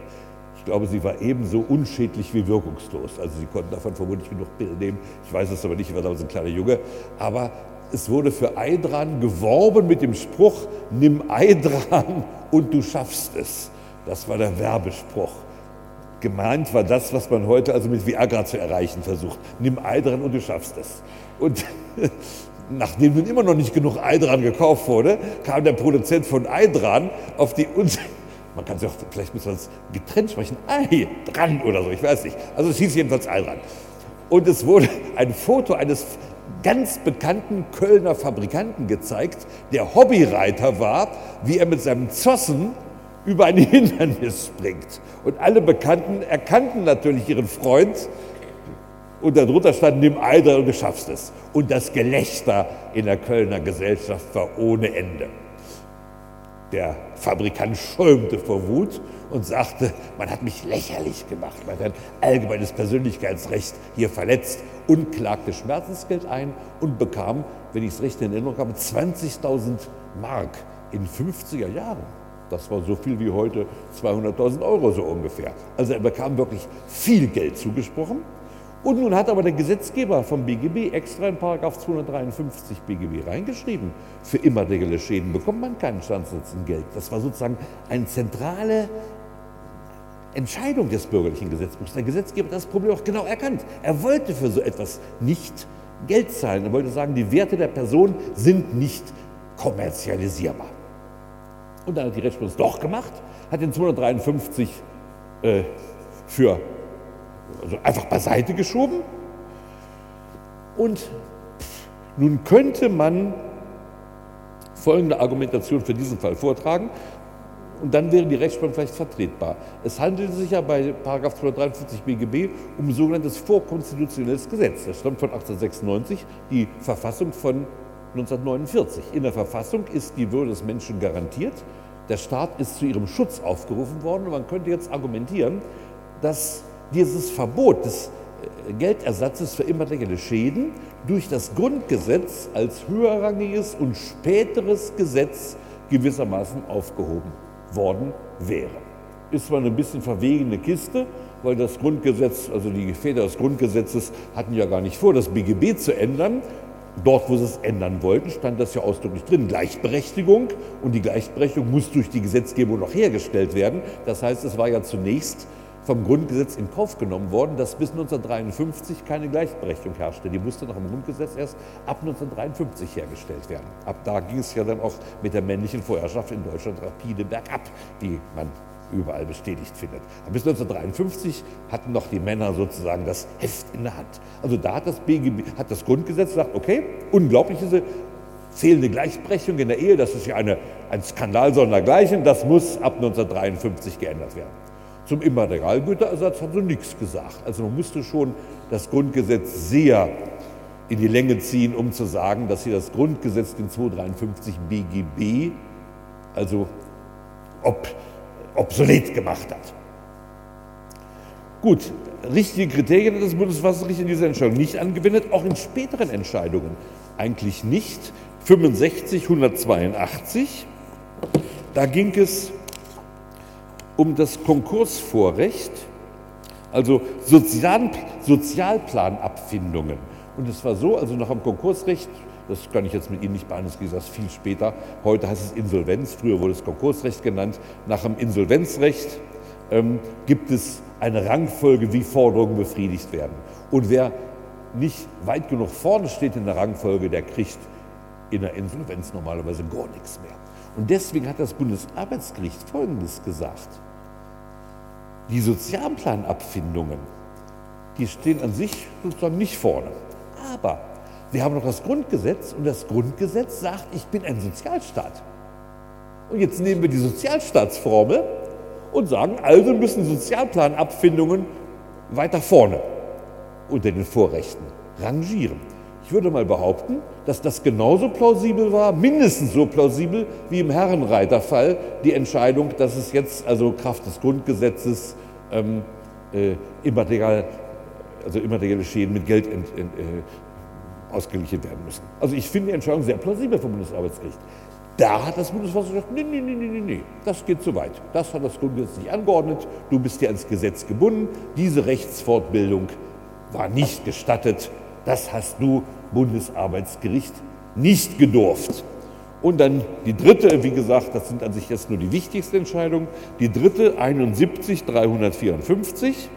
Ich glaube, sie war ebenso unschädlich wie wirkungslos. Also sie konnten davon vermutlich genug Pillen nehmen. Ich weiß es aber nicht, ich war damals ein kleiner Junge. Aber es wurde für Eidran geworben mit dem Spruch, nimm Eidran und du schaffst es. Das war der Werbespruch. Gemeint war das, was man heute also mit Viagra zu erreichen versucht. Nimm Eidran und du schaffst es. Und <laughs> nachdem nun immer noch nicht genug Eidran gekauft wurde, kam der Produzent von Eidran auf die Uns <laughs> man kann sich auch, vielleicht muss man es getrennt sprechen, Ei dran oder so, ich weiß nicht. Also es hieß jedenfalls Eidran. Und es wurde ein Foto eines ganz bekannten Kölner Fabrikanten gezeigt, der Hobbyreiter war, wie er mit seinem Zossen über ein <laughs> Hindernis springt. Und alle Bekannten erkannten natürlich ihren Freund und darunter stand, nimm Eider und du schaffst es. Und das Gelächter in der Kölner Gesellschaft war ohne Ende. Der Fabrikant schäumte vor Wut und sagte, man hat mich lächerlich gemacht, man hat allgemeines Persönlichkeitsrecht hier verletzt und klagte Schmerzensgeld ein und bekam, wenn ich es recht in Erinnerung habe, 20.000 Mark in 50er Jahren. Das war so viel wie heute 200.000 Euro so ungefähr. Also er bekam wirklich viel Geld zugesprochen. Und nun hat aber der Gesetzgeber vom BGB extra in Paragraph 253 BGB reingeschrieben, für immaterielle Schäden bekommt man keinen Schadensersatz in Geld. Das war sozusagen eine zentrale Entscheidung des bürgerlichen Gesetzbuchs. Der Gesetzgeber hat das Problem auch genau erkannt. Er wollte für so etwas nicht Geld zahlen. Er wollte sagen, die Werte der Person sind nicht kommerzialisierbar. Und dann hat die Rechtsprechung es doch gemacht, hat den 253 äh, für also einfach beiseite geschoben. Und nun könnte man folgende Argumentation für diesen Fall vortragen. Und dann wäre die Rechtsprechung vielleicht vertretbar. Es handelt sich ja bei 253 BGB um sogenanntes vorkonstitutionelles Gesetz. Das stammt von 1896, die Verfassung von 1949. In der Verfassung ist die Würde des Menschen garantiert. Der Staat ist zu ihrem Schutz aufgerufen worden und man könnte jetzt argumentieren, dass dieses Verbot des äh, Geldersatzes für immaterielle Schäden durch das Grundgesetz als höherrangiges und späteres Gesetz gewissermaßen aufgehoben worden wäre. Ist zwar eine bisschen verwegene Kiste, weil das Grundgesetz, also die Väter des Grundgesetzes hatten ja gar nicht vor, das BGB zu ändern, Dort, wo sie es ändern wollten, stand das ja ausdrücklich drin, Gleichberechtigung. Und die Gleichberechtigung muss durch die Gesetzgebung noch hergestellt werden. Das heißt, es war ja zunächst vom Grundgesetz in Kauf genommen worden, dass bis 1953 keine Gleichberechtigung herrschte. Die musste nach dem Grundgesetz erst ab 1953 hergestellt werden. Ab da ging es ja dann auch mit der männlichen Vorherrschaft in Deutschland rapide bergab, wie man überall bestätigt findet. Aber bis 1953 hatten noch die Männer sozusagen das Heft in der Hand. Also da hat das, BGB, hat das Grundgesetz gesagt, okay, unglaublich diese fehlende Gleichberechtigung in der Ehe, das ist ja eine, ein Skandal sondergleichen, das muss ab 1953 geändert werden. Zum Immaterialgüterersatz hat sie nichts gesagt. Also man musste schon das Grundgesetz sehr in die Länge ziehen, um zu sagen, dass sie das Grundgesetz, den 253 BGB, also ob, obsolet gemacht hat. Gut, richtige Kriterien hat das Bundesverfassungsgericht in dieser Entscheidung nicht angewendet, auch in späteren Entscheidungen eigentlich nicht. 65, 182, da ging es um das Konkursvorrecht, also Sozial Sozialplanabfindungen. Und es war so, also nach dem Konkursrecht, das kann ich jetzt mit Ihnen nicht behandeln, das ist viel später, heute heißt es Insolvenz, früher wurde es Konkursrecht genannt. Nach dem Insolvenzrecht ähm, gibt es eine Rangfolge, wie Forderungen befriedigt werden. Und wer nicht weit genug vorne steht in der Rangfolge, der kriegt in der Insolvenz normalerweise gar nichts mehr. Und deswegen hat das Bundesarbeitsgericht Folgendes gesagt. Die Sozialplanabfindungen, die stehen an sich sozusagen nicht vorne. Aber wir haben noch das Grundgesetz und das Grundgesetz sagt, ich bin ein Sozialstaat. Und jetzt nehmen wir die Sozialstaatsformel und sagen, also müssen Sozialplanabfindungen weiter vorne unter den Vorrechten rangieren. Ich würde mal behaupten, dass das genauso plausibel war, mindestens so plausibel wie im Herrenreiterfall die Entscheidung, dass es jetzt also Kraft des Grundgesetzes ähm, äh, immaterial, also immaterielle Schäden mit Geld ent, ent, äh, ausgeglichen werden müssen. Also ich finde die Entscheidung sehr plausibel vom Bundesarbeitsgericht. Da hat das Bundesverfassungsgericht gesagt, nee, nee, nee, nee, nee, das geht zu weit. Das hat das Grundgesetz nicht angeordnet. Du bist hier ans Gesetz gebunden. Diese Rechtsfortbildung war nicht gestattet. Das hast du Bundesarbeitsgericht nicht gedurft. Und dann die dritte, wie gesagt, das sind an sich jetzt nur die wichtigsten Entscheidungen. Die dritte 71 354.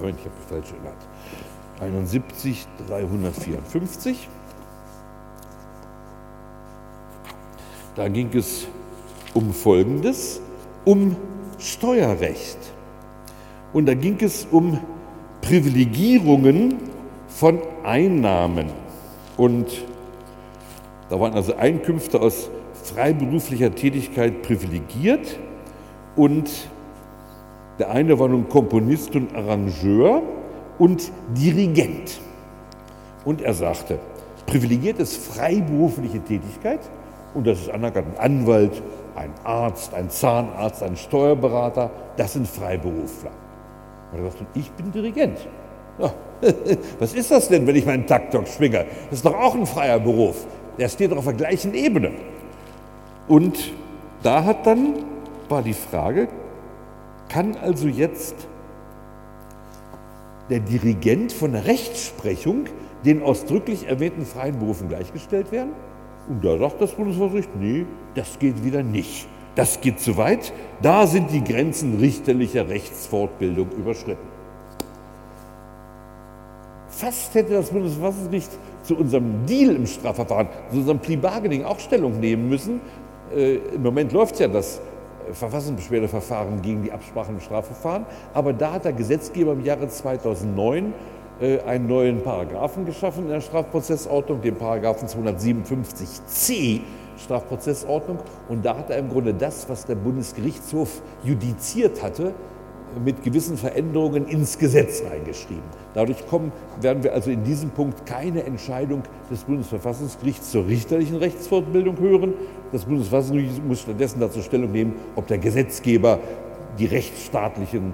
Moment, ich habe die falsche genannt. 71 354. Da ging es um Folgendes, um Steuerrecht. Und da ging es um Privilegierungen von Einnahmen. Und da waren also Einkünfte aus freiberuflicher Tätigkeit privilegiert. Und der eine war nun Komponist und Arrangeur und Dirigent. Und er sagte, privilegiert ist freiberufliche Tätigkeit und das ist anerkannt. Ein Anwalt, ein Arzt, ein Zahnarzt, ein Steuerberater, das sind Freiberufler. Und er sagt, ich bin Dirigent. <laughs> Was ist das denn, wenn ich meinen Taktok schwinge? Das ist doch auch ein freier Beruf. Der steht doch auf der gleichen Ebene. Und da hat dann, war die Frage, kann also jetzt der Dirigent von der Rechtsprechung den ausdrücklich erwähnten freien Berufen gleichgestellt werden? Und da sagt das Bundesverfassungsgericht, nee, das geht wieder nicht. Das geht zu weit. Da sind die Grenzen richterlicher Rechtsfortbildung überschritten. Fast hätte das Bundesverfassungsgericht zu unserem Deal im Strafverfahren, zu unserem Plea Bargaining auch Stellung nehmen müssen. Äh, Im Moment läuft ja das Verfassungsbeschwerdeverfahren gegen die Absprachen im Strafverfahren, aber da hat der Gesetzgeber im Jahre 2009 äh, einen neuen Paragraphen geschaffen in der Strafprozessordnung, den Paragraphen 257c Strafprozessordnung. Und da hat er im Grunde das, was der Bundesgerichtshof judiziert hatte, mit gewissen Veränderungen ins Gesetz reingeschrieben. Dadurch kommen, werden wir also in diesem Punkt keine Entscheidung des Bundesverfassungsgerichts zur richterlichen Rechtsfortbildung hören. Das Bundesverfassungsgericht muss stattdessen dazu Stellung nehmen, ob der Gesetzgeber die rechtsstaatlichen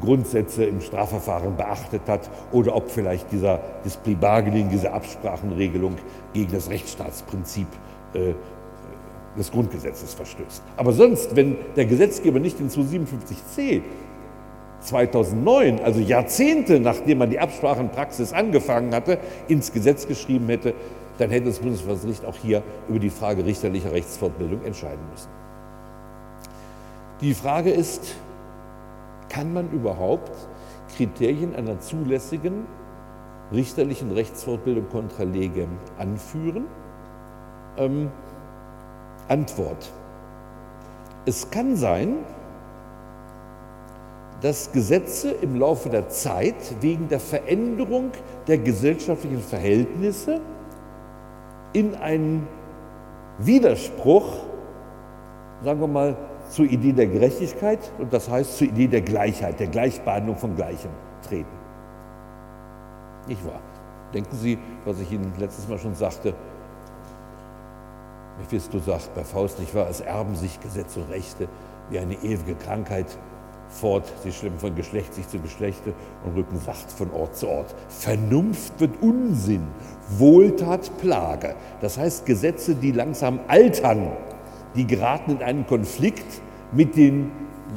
Grundsätze im Strafverfahren beachtet hat oder ob vielleicht dieser Display Bargaining, diese Absprachenregelung gegen das Rechtsstaatsprinzip äh, des Grundgesetzes verstößt. Aber sonst, wenn der Gesetzgeber nicht den 257c 2009, also Jahrzehnte nachdem man die Absprachenpraxis angefangen hatte, ins Gesetz geschrieben hätte, dann hätte das Bundesverfassungsgericht auch hier über die Frage richterlicher Rechtsfortbildung entscheiden müssen. Die Frage ist, kann man überhaupt Kriterien einer zulässigen richterlichen Rechtsfortbildung contra legem anführen? Ähm, Antwort. Es kann sein, dass Gesetze im Laufe der Zeit wegen der Veränderung der gesellschaftlichen Verhältnisse in einen Widerspruch, sagen wir mal, zur Idee der Gerechtigkeit und das heißt zur Idee der Gleichheit, der Gleichbehandlung von Gleichem treten. Nicht wahr? Denken Sie, was ich Ihnen letztes Mal schon sagte, Mephisto sagt bei Faust nicht wahr, es erben sich Gesetze und Rechte wie eine ewige Krankheit fort, sie schlimmen von Geschlecht sich zu Geschlechte und rücken sacht von Ort zu Ort. Vernunft wird Unsinn, Wohltat Plage. Das heißt, Gesetze, die langsam altern, die geraten in einen Konflikt mit den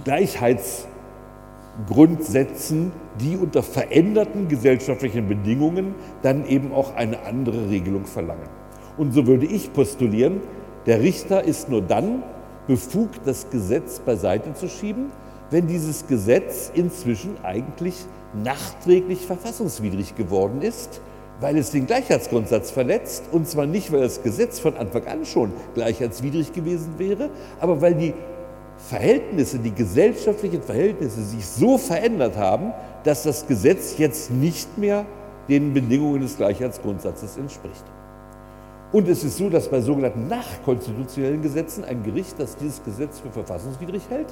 Gleichheitsgrundsätzen, die unter veränderten gesellschaftlichen Bedingungen dann eben auch eine andere Regelung verlangen. Und so würde ich postulieren, der Richter ist nur dann befugt, das Gesetz beiseite zu schieben, wenn dieses Gesetz inzwischen eigentlich nachträglich verfassungswidrig geworden ist, weil es den Gleichheitsgrundsatz verletzt, und zwar nicht, weil das Gesetz von Anfang an schon gleichheitswidrig gewesen wäre, aber weil die Verhältnisse, die gesellschaftlichen Verhältnisse sich so verändert haben, dass das Gesetz jetzt nicht mehr den Bedingungen des Gleichheitsgrundsatzes entspricht. Und es ist so, dass bei sogenannten nachkonstitutionellen Gesetzen ein Gericht, das dieses Gesetz für verfassungswidrig hält,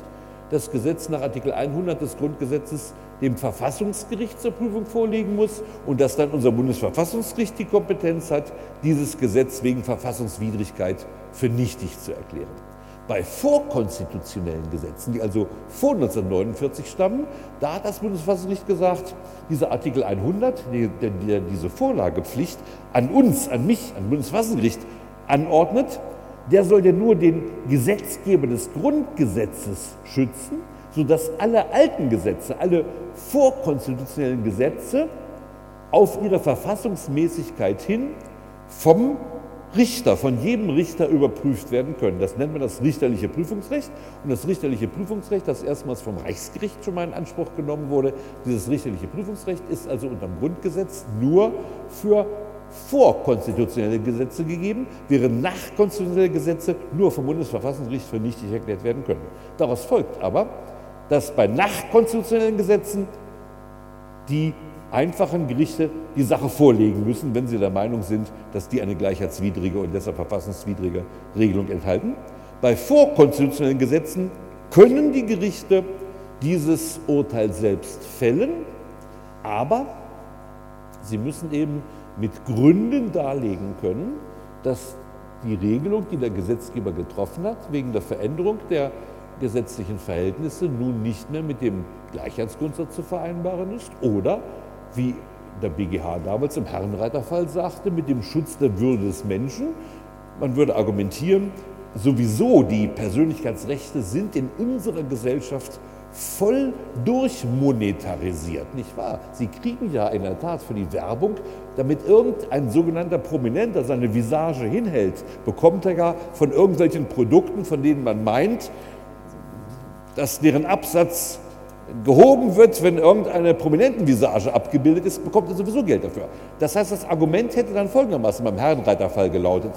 das Gesetz nach Artikel 100 des Grundgesetzes dem Verfassungsgericht zur Prüfung vorlegen muss und dass dann unser Bundesverfassungsgericht die Kompetenz hat, dieses Gesetz wegen Verfassungswidrigkeit für nichtig zu erklären. Bei vorkonstitutionellen Gesetzen, die also vor 1949 stammen, da hat das Bundesverfassungsgericht gesagt, dieser Artikel 100, der, diese Vorlagepflicht an uns, an mich, an Bundesverfassungsgericht anordnet, der soll ja nur den Gesetzgeber des Grundgesetzes schützen, sodass alle alten Gesetze, alle vorkonstitutionellen Gesetze auf ihre Verfassungsmäßigkeit hin vom Richter, von jedem Richter überprüft werden können. Das nennt man das richterliche Prüfungsrecht. Und das richterliche Prüfungsrecht, das erstmals vom Reichsgericht schon mal in Anspruch genommen wurde, dieses richterliche Prüfungsrecht ist also unter dem Grundgesetz nur für vorkonstitutionelle Gesetze gegeben, während nachkonstitutionelle Gesetze nur vom Bundesverfassungsgericht für nichtig erklärt werden können. Daraus folgt aber, dass bei nachkonstitutionellen Gesetzen die einfachen Gerichte die Sache vorlegen müssen, wenn sie der Meinung sind, dass die eine gleichheitswidrige und deshalb verfassungswidrige Regelung enthalten. Bei vorkonstitutionellen Gesetzen können die Gerichte dieses Urteil selbst fällen, aber sie müssen eben mit Gründen darlegen können, dass die Regelung, die der Gesetzgeber getroffen hat, wegen der Veränderung der gesetzlichen Verhältnisse nun nicht mehr mit dem Gleichheitsgrundsatz zu vereinbaren ist oder, wie der BGH damals im Herrenreiterfall sagte, mit dem Schutz der Würde des Menschen. Man würde argumentieren, sowieso die Persönlichkeitsrechte sind in unserer Gesellschaft voll durchmonetarisiert, nicht wahr? Sie kriegen ja in der Tat für die Werbung, damit irgendein sogenannter Prominenter seine Visage hinhält, bekommt er ja von irgendwelchen Produkten, von denen man meint, dass deren Absatz gehoben wird, wenn irgendeine Prominentenvisage abgebildet ist, bekommt er sowieso Geld dafür. Das heißt, das Argument hätte dann folgendermaßen beim Herrenreiterfall gelautet.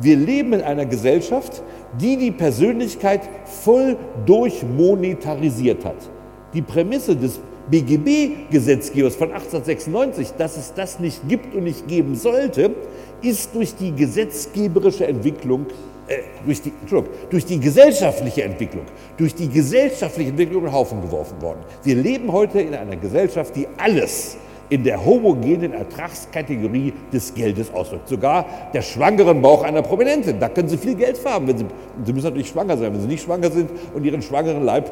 Wir leben in einer Gesellschaft, die die Persönlichkeit voll durchmonetarisiert hat. Die Prämisse des BGB-Gesetzgebers von 1896, dass es das nicht gibt und nicht geben sollte, ist durch die gesetzgeberische Entwicklung äh, durch, die, durch die gesellschaftliche Entwicklung, durch die gesellschaftliche Entwicklung in den Haufen geworfen worden. Wir leben heute in einer Gesellschaft, die alles in der homogenen Ertragskategorie des Geldes ausdrückt. Sogar der schwangeren Bauch einer Prominentin. Da können Sie viel Geld haben. Wenn Sie, Sie müssen natürlich schwanger sein. Wenn Sie nicht schwanger sind und Ihren schwangeren Leib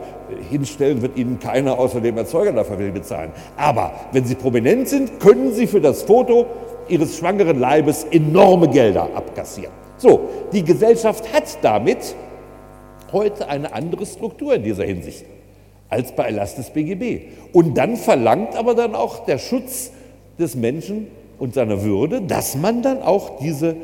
hinstellen, wird Ihnen keiner außer dem Erzeuger dafür bezahlen. Aber wenn Sie prominent sind, können Sie für das Foto Ihres schwangeren Leibes enorme Gelder abkassieren. So, die Gesellschaft hat damit heute eine andere Struktur in dieser Hinsicht. Als bei Erlass des BGB. Und dann verlangt aber dann auch der Schutz des Menschen und seiner Würde, dass man dann auch diese,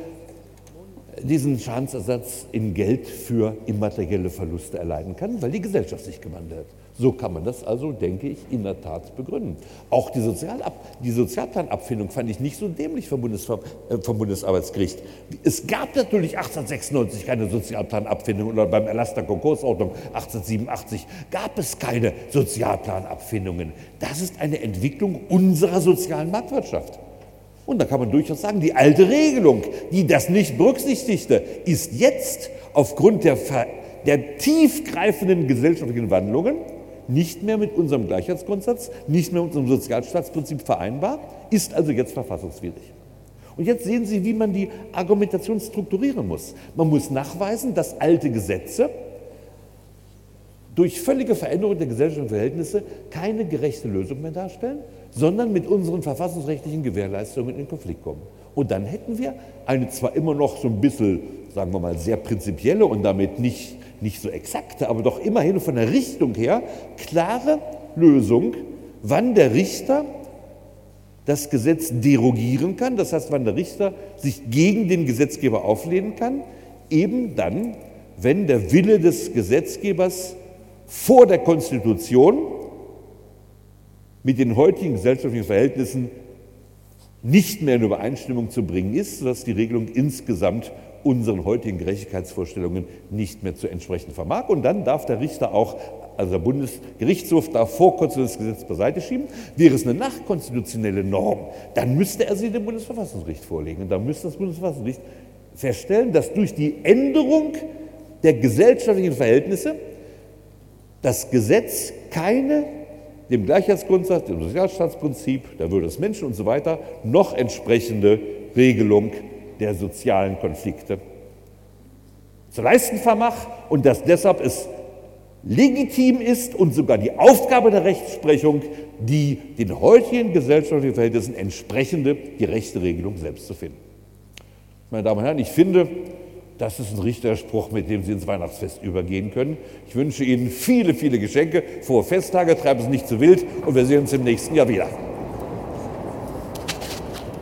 diesen Schadensersatz in Geld für immaterielle Verluste erleiden kann, weil die Gesellschaft sich gewandelt hat. So kann man das also, denke ich, in der Tat begründen. Auch die, Sozialab die Sozialplanabfindung fand ich nicht so dämlich vom, Bundesver äh, vom Bundesarbeitsgericht. Es gab natürlich 1896 keine Sozialplanabfindung oder beim Erlass der Konkursordnung 1887 gab es keine Sozialplanabfindungen. Das ist eine Entwicklung unserer sozialen Marktwirtschaft. Und da kann man durchaus sagen, die alte Regelung, die das nicht berücksichtigte, ist jetzt aufgrund der, der tiefgreifenden gesellschaftlichen Wandlungen nicht mehr mit unserem Gleichheitsgrundsatz, nicht mehr mit unserem Sozialstaatsprinzip vereinbar, ist also jetzt verfassungswidrig. Und jetzt sehen Sie, wie man die Argumentation strukturieren muss. Man muss nachweisen, dass alte Gesetze durch völlige Veränderung der gesellschaftlichen Verhältnisse keine gerechte Lösung mehr darstellen, sondern mit unseren verfassungsrechtlichen Gewährleistungen in Konflikt kommen. Und dann hätten wir eine zwar immer noch so ein bisschen, sagen wir mal, sehr prinzipielle und damit nicht nicht so exakte, aber doch immerhin von der Richtung her klare Lösung, wann der Richter das Gesetz derogieren kann, das heißt, wann der Richter sich gegen den Gesetzgeber auflehnen kann, eben dann, wenn der Wille des Gesetzgebers vor der Konstitution mit den heutigen gesellschaftlichen Verhältnissen nicht mehr in Übereinstimmung zu bringen ist, sodass die Regelung insgesamt unseren heutigen Gerechtigkeitsvorstellungen nicht mehr zu entsprechen vermag. Und dann darf der Richter auch, also der Bundesgerichtshof darf vorkonstitutionelles Gesetz beiseite schieben. Wäre es eine nachkonstitutionelle Norm, dann müsste er sie dem Bundesverfassungsgericht vorlegen. Und dann müsste das Bundesverfassungsgericht feststellen, dass durch die Änderung der gesellschaftlichen Verhältnisse das Gesetz keine dem Gleichheitsgrundsatz, dem Sozialstaatsprinzip, der Würde des Menschen und so weiter noch entsprechende Regelung der sozialen Konflikte zu leisten vermag und dass deshalb es legitim ist und sogar die Aufgabe der Rechtsprechung, die den heutigen gesellschaftlichen Verhältnissen entsprechende gerechte Regelung selbst zu finden. Meine Damen und Herren, ich finde, das ist ein Richterspruch, mit dem Sie ins Weihnachtsfest übergehen können. Ich wünsche Ihnen viele, viele Geschenke, frohe Festtage, treiben Sie nicht zu wild und wir sehen uns im nächsten Jahr wieder.